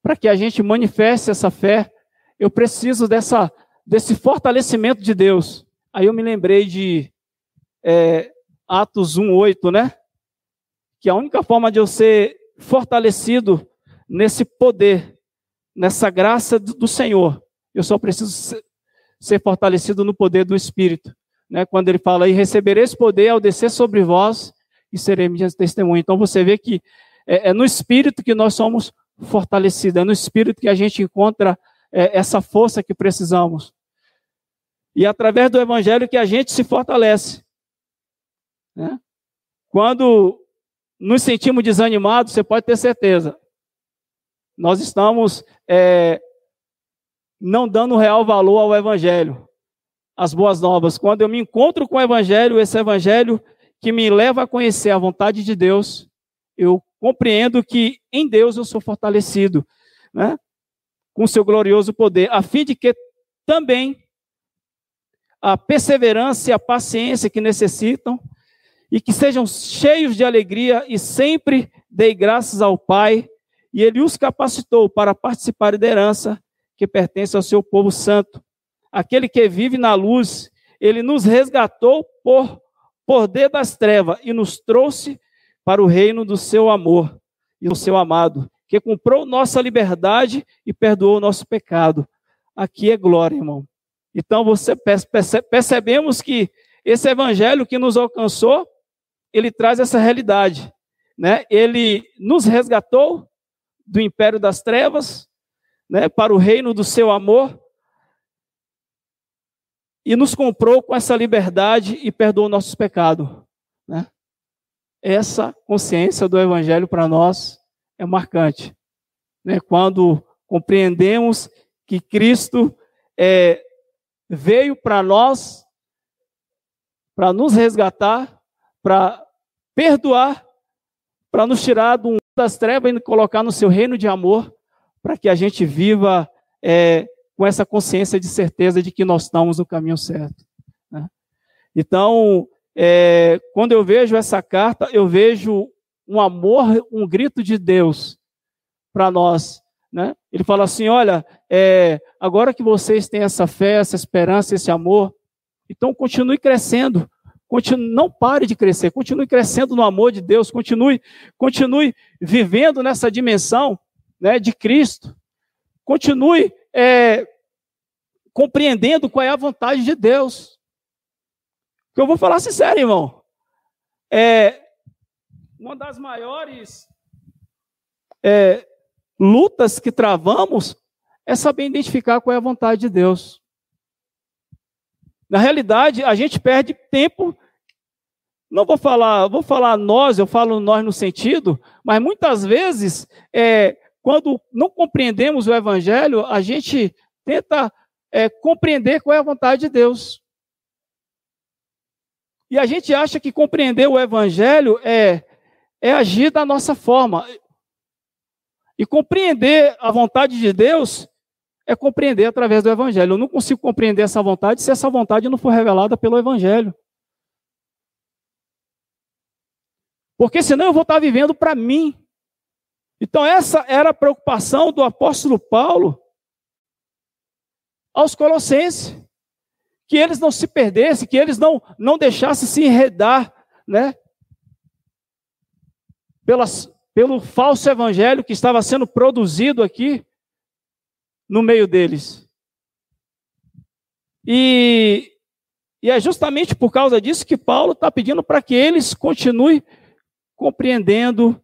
para que a gente manifeste essa fé. Eu preciso dessa, desse fortalecimento de Deus. Aí eu me lembrei de é, Atos 1,8, né? Que a única forma de eu ser fortalecido nesse poder nessa graça do Senhor. Eu só preciso ser fortalecido no poder do Espírito. Né? Quando ele fala, e recebereis poder ao descer sobre vós e serei minhas testemunhas. Então você vê que é, é, no Espírito que nós somos fortalecidos, é no Espírito que a gente encontra é, essa força que precisamos. E através do Evangelho que a gente se fortalece. Né? Quando nos sentimos desanimados, você pode ter certeza, nós estamos é, não dando real valor ao Evangelho, às boas novas. Quando eu me encontro com o Evangelho, esse Evangelho que me leva a conhecer a vontade de Deus, eu compreendo que em Deus eu sou fortalecido, né? com seu glorioso poder, a fim de que também a perseverança e a paciência que necessitam, e que sejam cheios de alegria e sempre dei graças ao Pai e ele os capacitou para participar da herança que pertence ao seu povo santo. Aquele que vive na luz, ele nos resgatou por poder das trevas e nos trouxe para o reino do seu amor e do seu amado, que comprou nossa liberdade e perdoou nosso pecado. Aqui é glória, irmão. Então você percebemos que esse evangelho que nos alcançou, ele traz essa realidade, né? Ele nos resgatou do império das trevas, né, para o reino do seu amor, e nos comprou com essa liberdade e perdoou nossos pecados. Né? Essa consciência do Evangelho para nós é marcante. Né? Quando compreendemos que Cristo é, veio para nós, para nos resgatar, para perdoar, para nos tirar um das trevas e colocar no seu reino de amor, para que a gente viva é, com essa consciência de certeza de que nós estamos no caminho certo. Né? Então, é, quando eu vejo essa carta, eu vejo um amor, um grito de Deus para nós. Né? Ele fala assim: olha, é, agora que vocês têm essa fé, essa esperança, esse amor, então continue crescendo. Continue, não pare de crescer, continue crescendo no amor de Deus, continue, continue vivendo nessa dimensão né, de Cristo. Continue é, compreendendo qual é a vontade de Deus. Que eu vou falar sincero, irmão. É, uma das maiores é, lutas que travamos é saber identificar qual é a vontade de Deus. Na realidade, a gente perde tempo. Não vou falar, vou falar nós, eu falo nós no sentido, mas muitas vezes, é, quando não compreendemos o Evangelho, a gente tenta é, compreender qual é a vontade de Deus. E a gente acha que compreender o Evangelho é, é agir da nossa forma. E compreender a vontade de Deus é compreender através do Evangelho. Eu não consigo compreender essa vontade se essa vontade não for revelada pelo Evangelho. Porque senão eu vou estar vivendo para mim. Então, essa era a preocupação do apóstolo Paulo aos Colossenses. Que eles não se perdessem, que eles não, não deixassem se enredar, né? Pelas, pelo falso evangelho que estava sendo produzido aqui no meio deles. E, e é justamente por causa disso que Paulo está pedindo para que eles continuem compreendendo,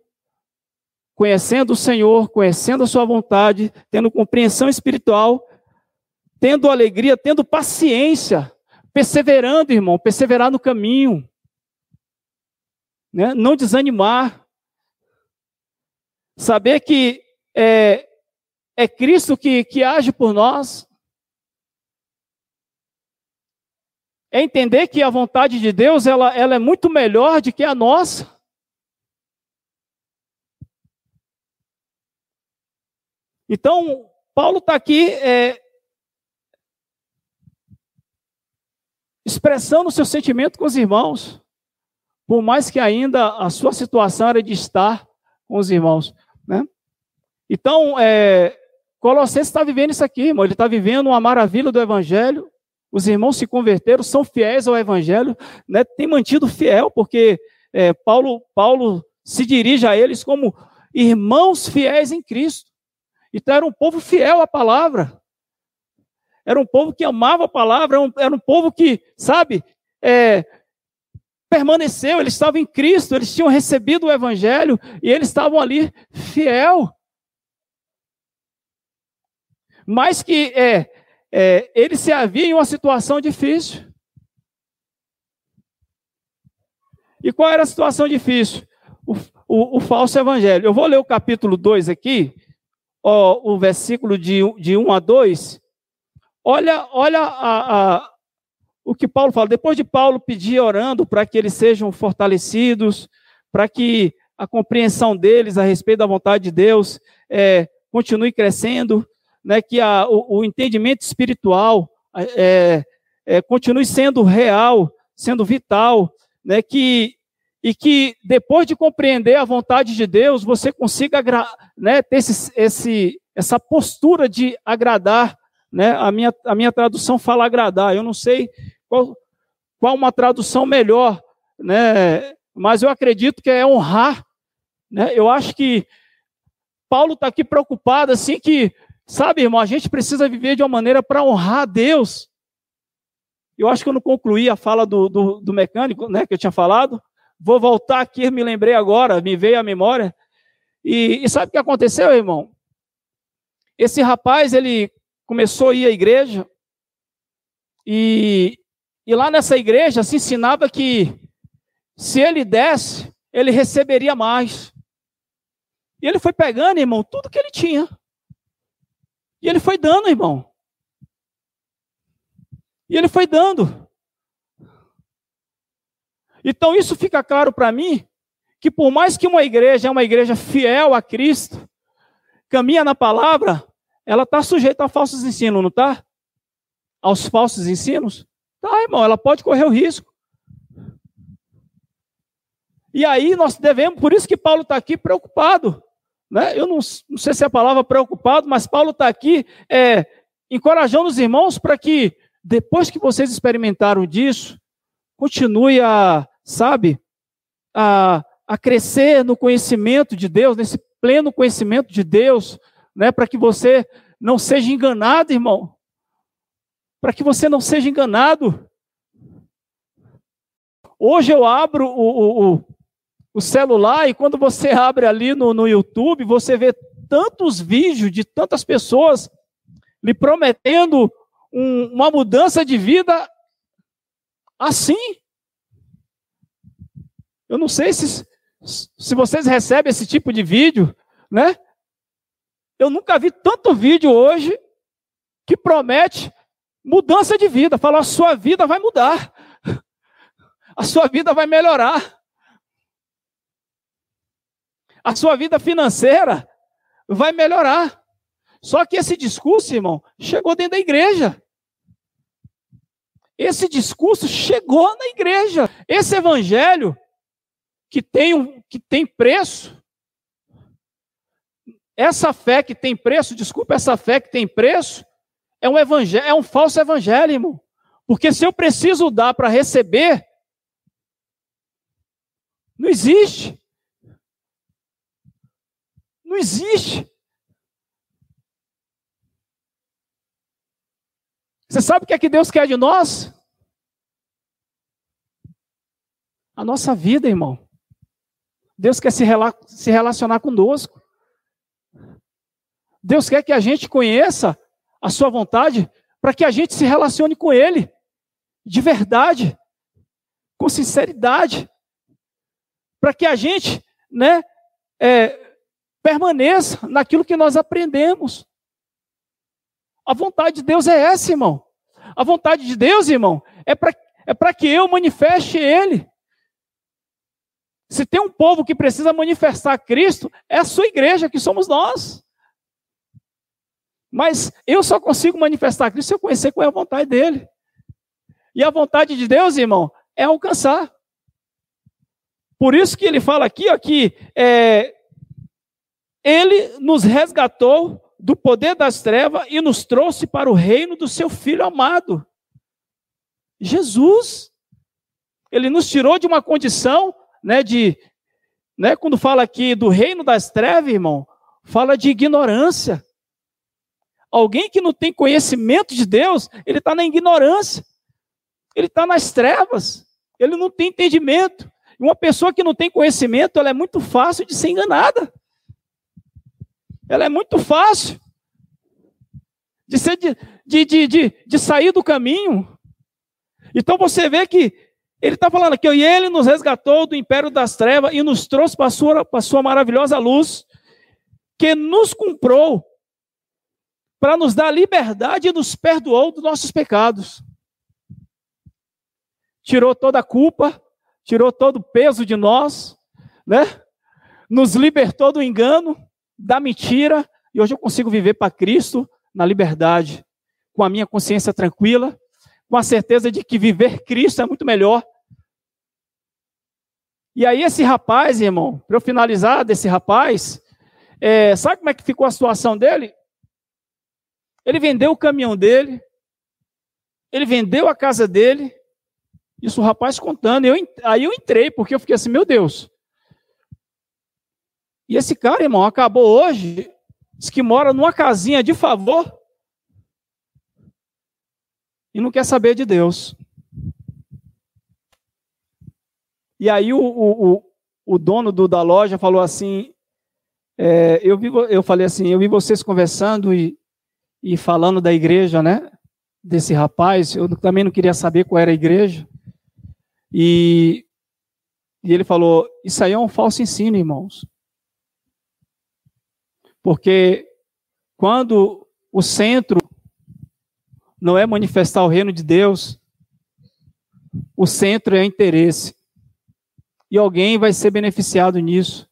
conhecendo o Senhor, conhecendo a sua vontade, tendo compreensão espiritual, tendo alegria, tendo paciência, perseverando, irmão, perseverar no caminho, né? não desanimar, saber que é, é Cristo que, que age por nós. É entender que a vontade de Deus ela, ela é muito melhor do que a nossa. Então, Paulo está aqui é, expressando o seu sentimento com os irmãos, por mais que ainda a sua situação era de estar com os irmãos. Né? Então, é, Colossenses está vivendo isso aqui, irmão. Ele está vivendo uma maravilha do Evangelho. Os irmãos se converteram, são fiéis ao Evangelho, né? tem mantido fiel, porque é, Paulo, Paulo se dirige a eles como irmãos fiéis em Cristo. Então era um povo fiel à palavra. Era um povo que amava a palavra, era um, era um povo que, sabe, é, permaneceu, eles estavam em Cristo, eles tinham recebido o Evangelho e eles estavam ali fiel mas que é, é, ele se havia em uma situação difícil. E qual era a situação difícil? O, o, o falso evangelho. Eu vou ler o capítulo 2 aqui, ó, o versículo de, de 1 a 2. Olha, olha a, a, o que Paulo fala. Depois de Paulo pedir orando para que eles sejam fortalecidos, para que a compreensão deles a respeito da vontade de Deus é, continue crescendo, né, que a, o, o, entendimento espiritual é, é, continue sendo real, sendo vital, né, que, e que depois de compreender a vontade de Deus, você consiga né, ter esse, esse, essa postura de agradar. Né, a, minha, a minha tradução fala agradar, eu não sei qual, qual uma tradução melhor, né, mas eu acredito que é honrar. Né, eu acho que Paulo está aqui preocupado, assim, que Sabe, irmão, a gente precisa viver de uma maneira para honrar a Deus. Eu acho que eu não concluí a fala do, do, do, mecânico, né, que eu tinha falado. Vou voltar aqui, me lembrei agora, me veio à memória. E, e sabe o que aconteceu, irmão? Esse rapaz, ele começou a ir à igreja. E, e lá nessa igreja se ensinava que se ele desse, ele receberia mais. E ele foi pegando, irmão, tudo que ele tinha. E ele foi dando, irmão. E ele foi dando. Então isso fica claro para mim que por mais que uma igreja é uma igreja fiel a Cristo, caminha na palavra, ela está sujeita a falsos ensinos, não está? Aos falsos ensinos? Tá, irmão, ela pode correr o risco. E aí nós devemos, por isso que Paulo está aqui preocupado. Né? Eu não, não, sei se é a palavra preocupado, mas Paulo está aqui é, encorajando os irmãos para que, depois que vocês experimentaram disso, continue a, sabe, a, a crescer no conhecimento de Deus, nesse pleno conhecimento de Deus, né, para que você não seja enganado, irmão. Para que você não seja enganado. Hoje eu abro o, o, o celular e quando você abre ali no, no YouTube, você vê tantos vídeos de tantas pessoas lhe prometendo um, uma mudança de vida assim. Eu não sei se, se vocês recebem esse tipo de vídeo, né? Eu nunca vi tanto vídeo hoje que promete mudança de vida. Fala, a sua vida vai mudar. A sua vida vai melhorar. A sua vida financeira vai melhorar. Só que esse discurso, irmão, chegou dentro da igreja. Esse discurso chegou na igreja. Esse evangelho que tem, um, que tem preço, essa fé que tem preço, desculpa, essa fé que tem preço, é um evangelho, é um falso evangelho, irmão. Porque se eu preciso dar para receber, não existe. Não existe. Você sabe o que é que Deus quer de nós? A nossa vida, irmão. Deus quer se, rela se relacionar conosco. Deus quer que a gente conheça a sua vontade para que a gente se relacione com Ele de verdade, com sinceridade, para que a gente, né, é, permaneça naquilo que nós aprendemos. A vontade de Deus é essa, irmão. A vontade de Deus, irmão, é para é que eu manifeste Ele. Se tem um povo que precisa manifestar Cristo, é a sua igreja, que somos nós. Mas eu só consigo manifestar Cristo se eu conhecer qual é a vontade dele. E a vontade de Deus, irmão, é alcançar. Por isso que ele fala aqui, ó, que é, ele nos resgatou do poder das trevas e nos trouxe para o reino do seu Filho amado. Jesus. Ele nos tirou de uma condição né, de, né, quando fala aqui do reino das trevas, irmão, fala de ignorância. Alguém que não tem conhecimento de Deus, ele está na ignorância, ele está nas trevas, ele não tem entendimento. Uma pessoa que não tem conhecimento, ela é muito fácil de ser enganada. Ela é muito fácil de, ser, de, de, de, de, sair do caminho. Então você vê que ele está falando aqui, e ele nos resgatou do império das trevas e nos trouxe para a sua, para sua maravilhosa luz, que nos comprou para nos dar liberdade e nos perdoou dos nossos pecados. Tirou toda a culpa, tirou todo o peso de nós, né? Nos libertou do engano, da mentira, e hoje eu consigo viver para Cristo na liberdade, com a minha consciência tranquila, com a certeza de que viver Cristo é muito melhor e aí esse rapaz, irmão, para eu finalizar desse rapaz, é, sabe como é que ficou a situação dele? Ele vendeu o caminhão dele, ele vendeu a casa dele, isso o rapaz contando. Eu, aí eu entrei, porque eu fiquei assim, meu Deus. E esse cara, irmão, acabou hoje, diz que mora numa casinha de favor e não quer saber de Deus. E aí o, o, o dono do, da loja falou assim, é, eu, vi, eu falei assim, eu vi vocês conversando e, e falando da igreja, né? Desse rapaz, eu também não queria saber qual era a igreja. E, e ele falou, isso aí é um falso ensino, irmãos. Porque quando o centro não é manifestar o reino de Deus, o centro é interesse e alguém vai ser beneficiado nisso.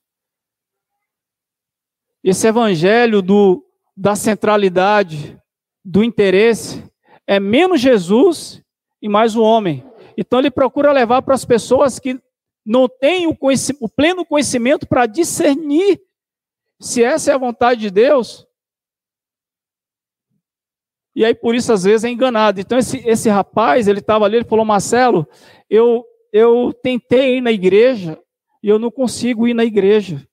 Esse evangelho do, da centralidade, do interesse, é menos Jesus e mais o homem. Então ele procura levar para as pessoas que não tem o, o pleno conhecimento para discernir se essa é a vontade de Deus. E aí, por isso, às vezes, é enganado. Então, esse, esse rapaz, ele estava ali, ele falou, Marcelo, eu, eu tentei ir na igreja e eu não consigo ir na igreja.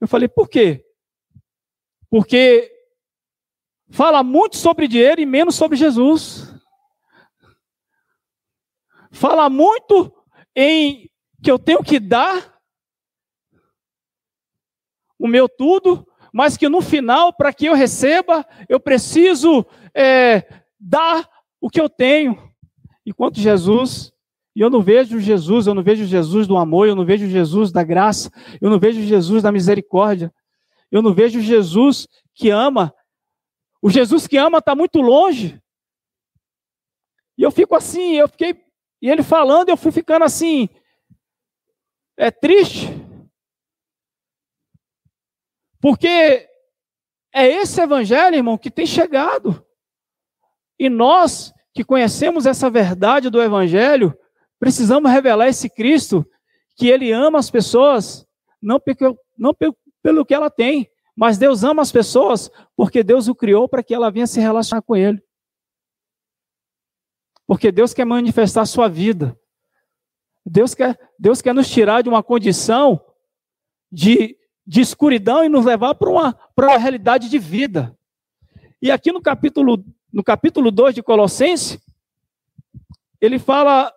Eu falei, por quê? Porque fala muito sobre dinheiro e menos sobre Jesus. Fala muito em que eu tenho que dar o meu tudo, mas que no final, para que eu receba, eu preciso é, dar o que eu tenho. Enquanto Jesus, e eu não vejo Jesus, eu não vejo Jesus do amor, eu não vejo Jesus da graça, eu não vejo Jesus da misericórdia, eu não vejo Jesus que ama. O Jesus que ama está muito longe. E eu fico assim, eu fiquei, e ele falando, eu fui ficando assim, é triste. Porque é esse evangelho, irmão, que tem chegado. E nós que conhecemos essa verdade do evangelho, precisamos revelar esse Cristo que ele ama as pessoas, não, porque, não pelo que ela tem, mas Deus ama as pessoas porque Deus o criou para que ela venha se relacionar com ele. Porque Deus quer manifestar a sua vida. Deus quer, Deus quer nos tirar de uma condição de, de escuridão e nos levar para uma, para uma realidade de vida. E aqui no capítulo, no capítulo 2 de Colossenses, ele fala,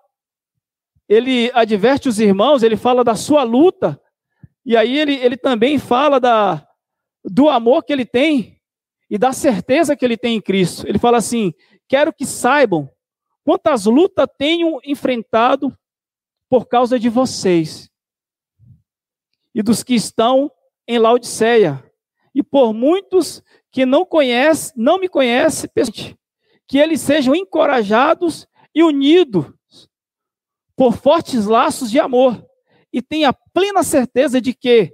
ele adverte os irmãos, ele fala da sua luta, e aí ele, ele também fala da, do amor que ele tem e da certeza que ele tem em Cristo. Ele fala assim: quero que saibam quantas lutas tenho enfrentado por causa de vocês e dos que estão em Laodiceia, e por muitos que não conhecem, não me conhecem, que eles sejam encorajados e unidos por fortes laços de amor, e tenha plena certeza de que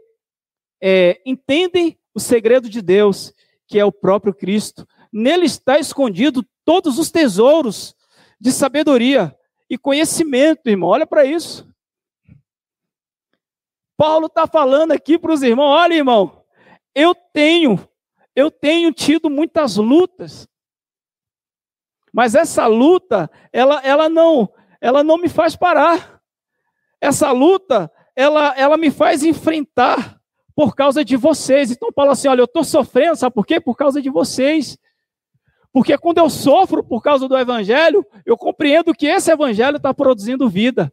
é, entendem o segredo de Deus, que é o próprio Cristo. Nele está escondido todos os tesouros de sabedoria e conhecimento, irmão. Olha para isso. Paulo está falando aqui para os irmãos: olha, irmão, eu tenho, eu tenho tido muitas lutas, mas essa luta, ela, ela não, ela não me faz parar. Essa luta, ela, ela me faz enfrentar por causa de vocês. Então Paulo assim, olha, eu estou sofrendo, sabe por quê? Por causa de vocês. Porque quando eu sofro por causa do evangelho, eu compreendo que esse evangelho está produzindo vida.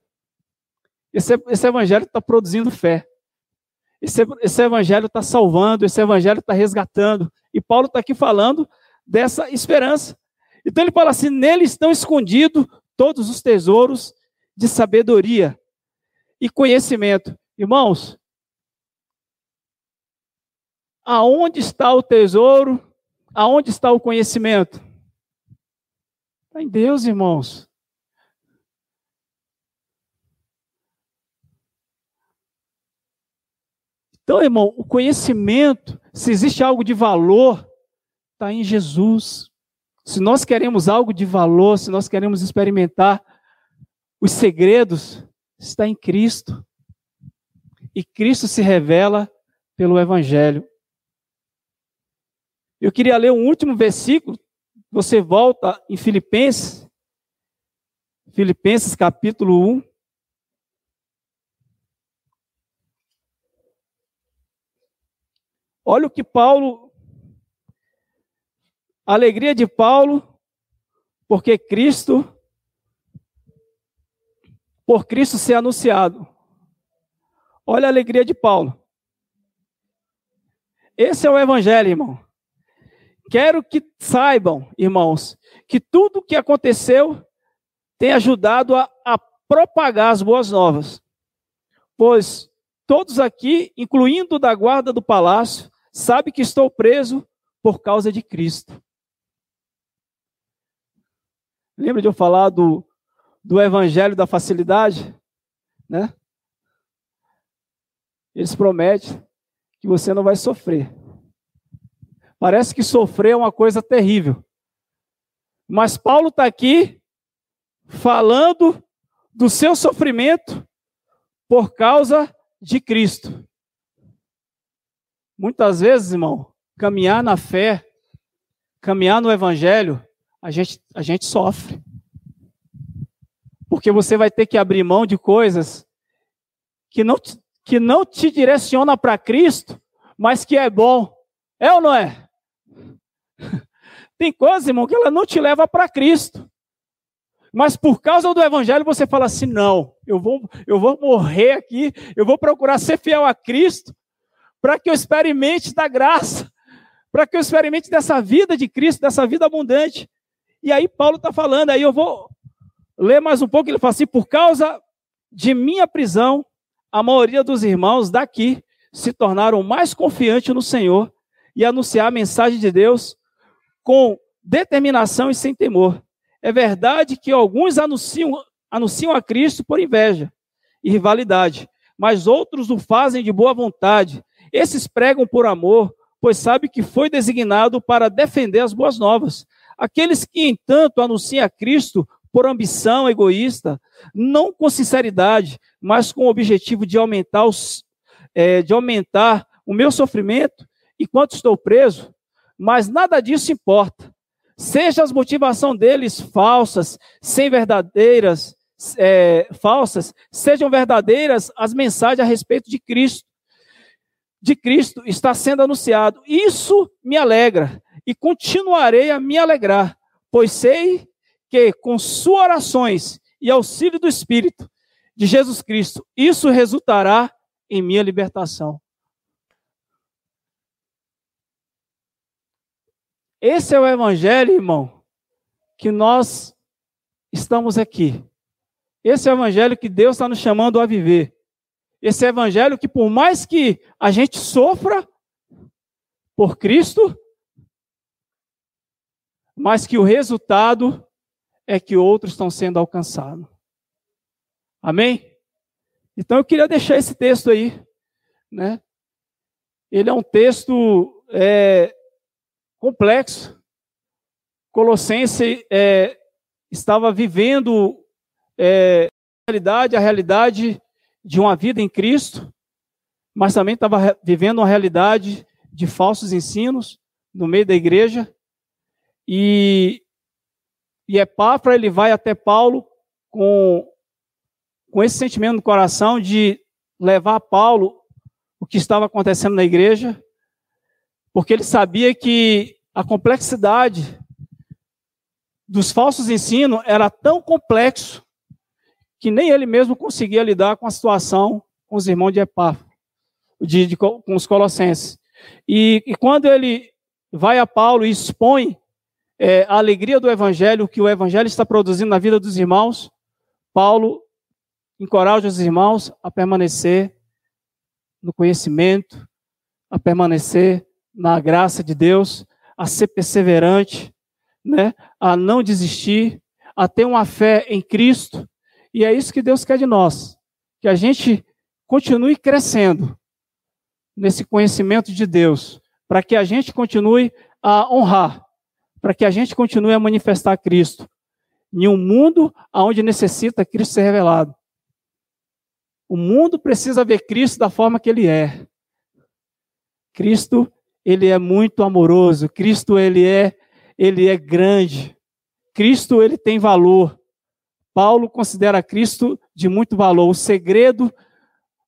Esse, esse evangelho está produzindo fé. Esse, esse evangelho está salvando, esse evangelho está resgatando. E Paulo está aqui falando dessa esperança. Então ele fala assim: nele estão escondidos todos os tesouros de sabedoria e conhecimento. Irmãos, aonde está o tesouro Aonde está o conhecimento? Está em Deus, irmãos. Então, irmão, o conhecimento, se existe algo de valor, está em Jesus. Se nós queremos algo de valor, se nós queremos experimentar os segredos, está em Cristo. E Cristo se revela pelo Evangelho. Eu queria ler um último versículo. Você volta em Filipenses, Filipenses capítulo 1. Olha o que Paulo, a alegria de Paulo, porque Cristo, por Cristo ser anunciado. Olha a alegria de Paulo. Esse é o evangelho, irmão. Quero que saibam, irmãos, que tudo o que aconteceu tem ajudado a, a propagar as boas novas. Pois todos aqui, incluindo da guarda do palácio, sabem que estou preso por causa de Cristo. Lembra de eu falar do, do evangelho da facilidade? Né? Eles prometem que você não vai sofrer. Parece que sofrer é uma coisa terrível. Mas Paulo está aqui falando do seu sofrimento por causa de Cristo. Muitas vezes, irmão, caminhar na fé, caminhar no evangelho, a gente, a gente sofre. Porque você vai ter que abrir mão de coisas que não, que não te direciona para Cristo, mas que é bom. É ou não é? Tem coisas, irmão, que ela não te leva para Cristo. Mas por causa do evangelho você fala assim: não, eu vou, eu vou morrer aqui, eu vou procurar ser fiel a Cristo, para que eu experimente da graça, para que eu experimente dessa vida de Cristo, dessa vida abundante. E aí Paulo está falando, aí eu vou ler mais um pouco, ele fala assim: por causa de minha prisão, a maioria dos irmãos daqui se tornaram mais confiantes no Senhor e anunciar a mensagem de Deus com determinação e sem temor. É verdade que alguns anunciam, anunciam a Cristo por inveja e rivalidade, mas outros o fazem de boa vontade. Esses pregam por amor, pois sabe que foi designado para defender as boas novas. Aqueles que, entanto, anunciam a Cristo por ambição egoísta, não com sinceridade, mas com o objetivo de aumentar, os, é, de aumentar o meu sofrimento enquanto estou preso, mas nada disso importa. Seja as motivações deles falsas, sem verdadeiras, é, falsas, sejam verdadeiras as mensagens a respeito de Cristo. De Cristo está sendo anunciado. Isso me alegra e continuarei a me alegrar, pois sei que com suas orações e auxílio do Espírito de Jesus Cristo, isso resultará em minha libertação. Esse é o evangelho, irmão, que nós estamos aqui. Esse é o evangelho que Deus está nos chamando a viver. Esse evangelho que, por mais que a gente sofra por Cristo, mas que o resultado é que outros estão sendo alcançados. Amém? Então eu queria deixar esse texto aí, né? Ele é um texto é, complexo. Colossense é, estava vivendo é, a realidade, a realidade de uma vida em Cristo, mas também estava vivendo uma realidade de falsos ensinos no meio da igreja. E, e Epáfra, ele vai até Paulo com, com esse sentimento no coração de levar a Paulo o que estava acontecendo na igreja, porque ele sabia que a complexidade dos falsos ensinos era tão complexo que nem ele mesmo conseguia lidar com a situação com os irmãos de Epáfra, de, de, com os colossenses. E, e, quando ele vai a Paulo e expõe é, a alegria do evangelho, que o evangelho está produzindo na vida dos irmãos, Paulo encoraja os irmãos a permanecer no conhecimento, a permanecer na graça de Deus, a ser perseverante, né? a não desistir, a ter uma fé em Cristo. E é isso que Deus quer de nós, que a gente continue crescendo nesse conhecimento de Deus, para que a gente continue a honrar, para que a gente continue a manifestar Cristo em um mundo onde necessita Cristo ser revelado. O mundo precisa ver Cristo da forma que ele é. Cristo ele é muito amoroso, Cristo ele é ele é grande. Cristo ele tem valor. Paulo considera Cristo de muito valor. O segredo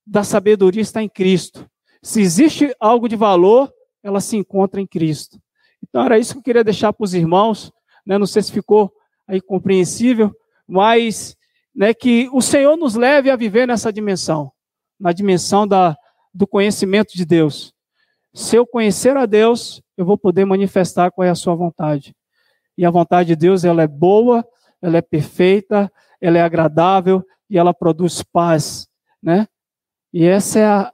da sabedoria está em Cristo. Se existe algo de valor, ela se encontra em Cristo. Então era isso que eu queria deixar para os irmãos. Né? Não sei se ficou aí compreensível, mas né, que o Senhor nos leve a viver nessa dimensão, na dimensão da, do conhecimento de Deus. Se eu conhecer a Deus, eu vou poder manifestar qual é a sua vontade. E a vontade de Deus, ela é boa, ela é perfeita, ela é agradável e ela produz paz, né? E essa é a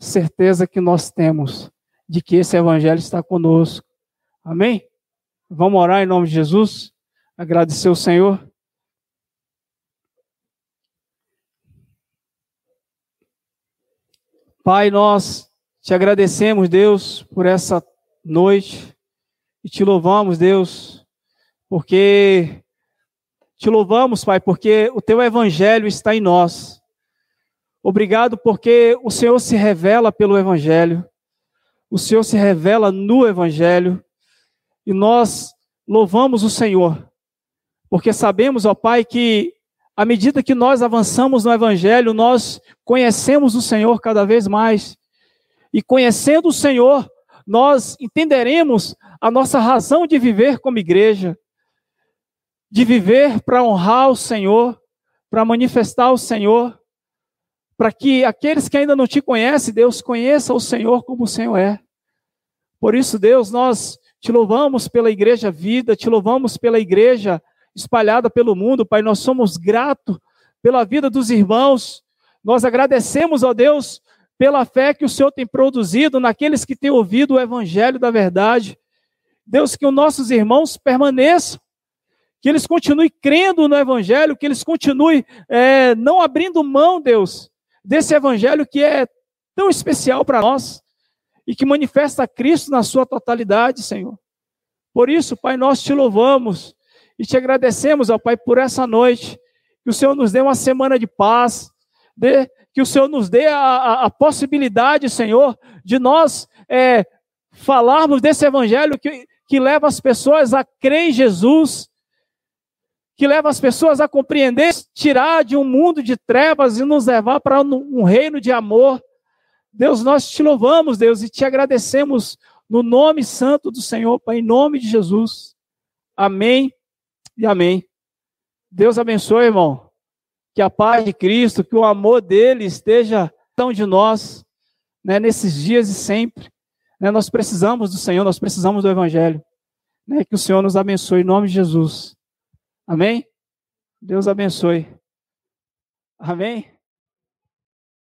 certeza que nós temos de que esse evangelho está conosco. Amém? Vamos orar em nome de Jesus, agradecer o Senhor. Pai, nós te agradecemos, Deus, por essa noite e te louvamos, Deus, porque te louvamos, Pai, porque o teu evangelho está em nós. Obrigado porque o Senhor se revela pelo Evangelho, o Senhor se revela no Evangelho, e nós louvamos o Senhor, porque sabemos, ó Pai, que à medida que nós avançamos no Evangelho, nós conhecemos o Senhor cada vez mais, e conhecendo o Senhor, nós entenderemos a nossa razão de viver como igreja, de viver para honrar o Senhor, para manifestar o Senhor, para que aqueles que ainda não te conhecem, Deus, conheça o Senhor como o Senhor é. Por isso, Deus, nós te louvamos pela igreja vida, te louvamos pela igreja espalhada pelo mundo, Pai. Nós somos gratos pela vida dos irmãos. Nós agradecemos, ó Deus, pela fé que o Senhor tem produzido naqueles que têm ouvido o evangelho da verdade. Deus, que os nossos irmãos permaneçam, que eles continuem crendo no evangelho, que eles continuem é, não abrindo mão, Deus, desse evangelho que é tão especial para nós e que manifesta Cristo na sua totalidade, Senhor. Por isso, Pai, nós te louvamos e te agradecemos, ó Pai, por essa noite. Que o Senhor nos dê uma semana de paz, dê, que o Senhor nos dê a, a, a possibilidade, Senhor, de nós é, falarmos desse evangelho que, que leva as pessoas a crer em Jesus que leva as pessoas a compreender, tirar de um mundo de trevas e nos levar para um reino de amor. Deus, nós te louvamos, Deus, e te agradecemos no nome santo do Senhor, Pai, em nome de Jesus. Amém e amém. Deus abençoe, irmão. Que a paz de Cristo, que o amor dele esteja tão de nós, né, nesses dias e sempre. Né, nós precisamos do Senhor, nós precisamos do Evangelho. Né, que o Senhor nos abençoe em nome de Jesus. Amém? Deus abençoe. Amém?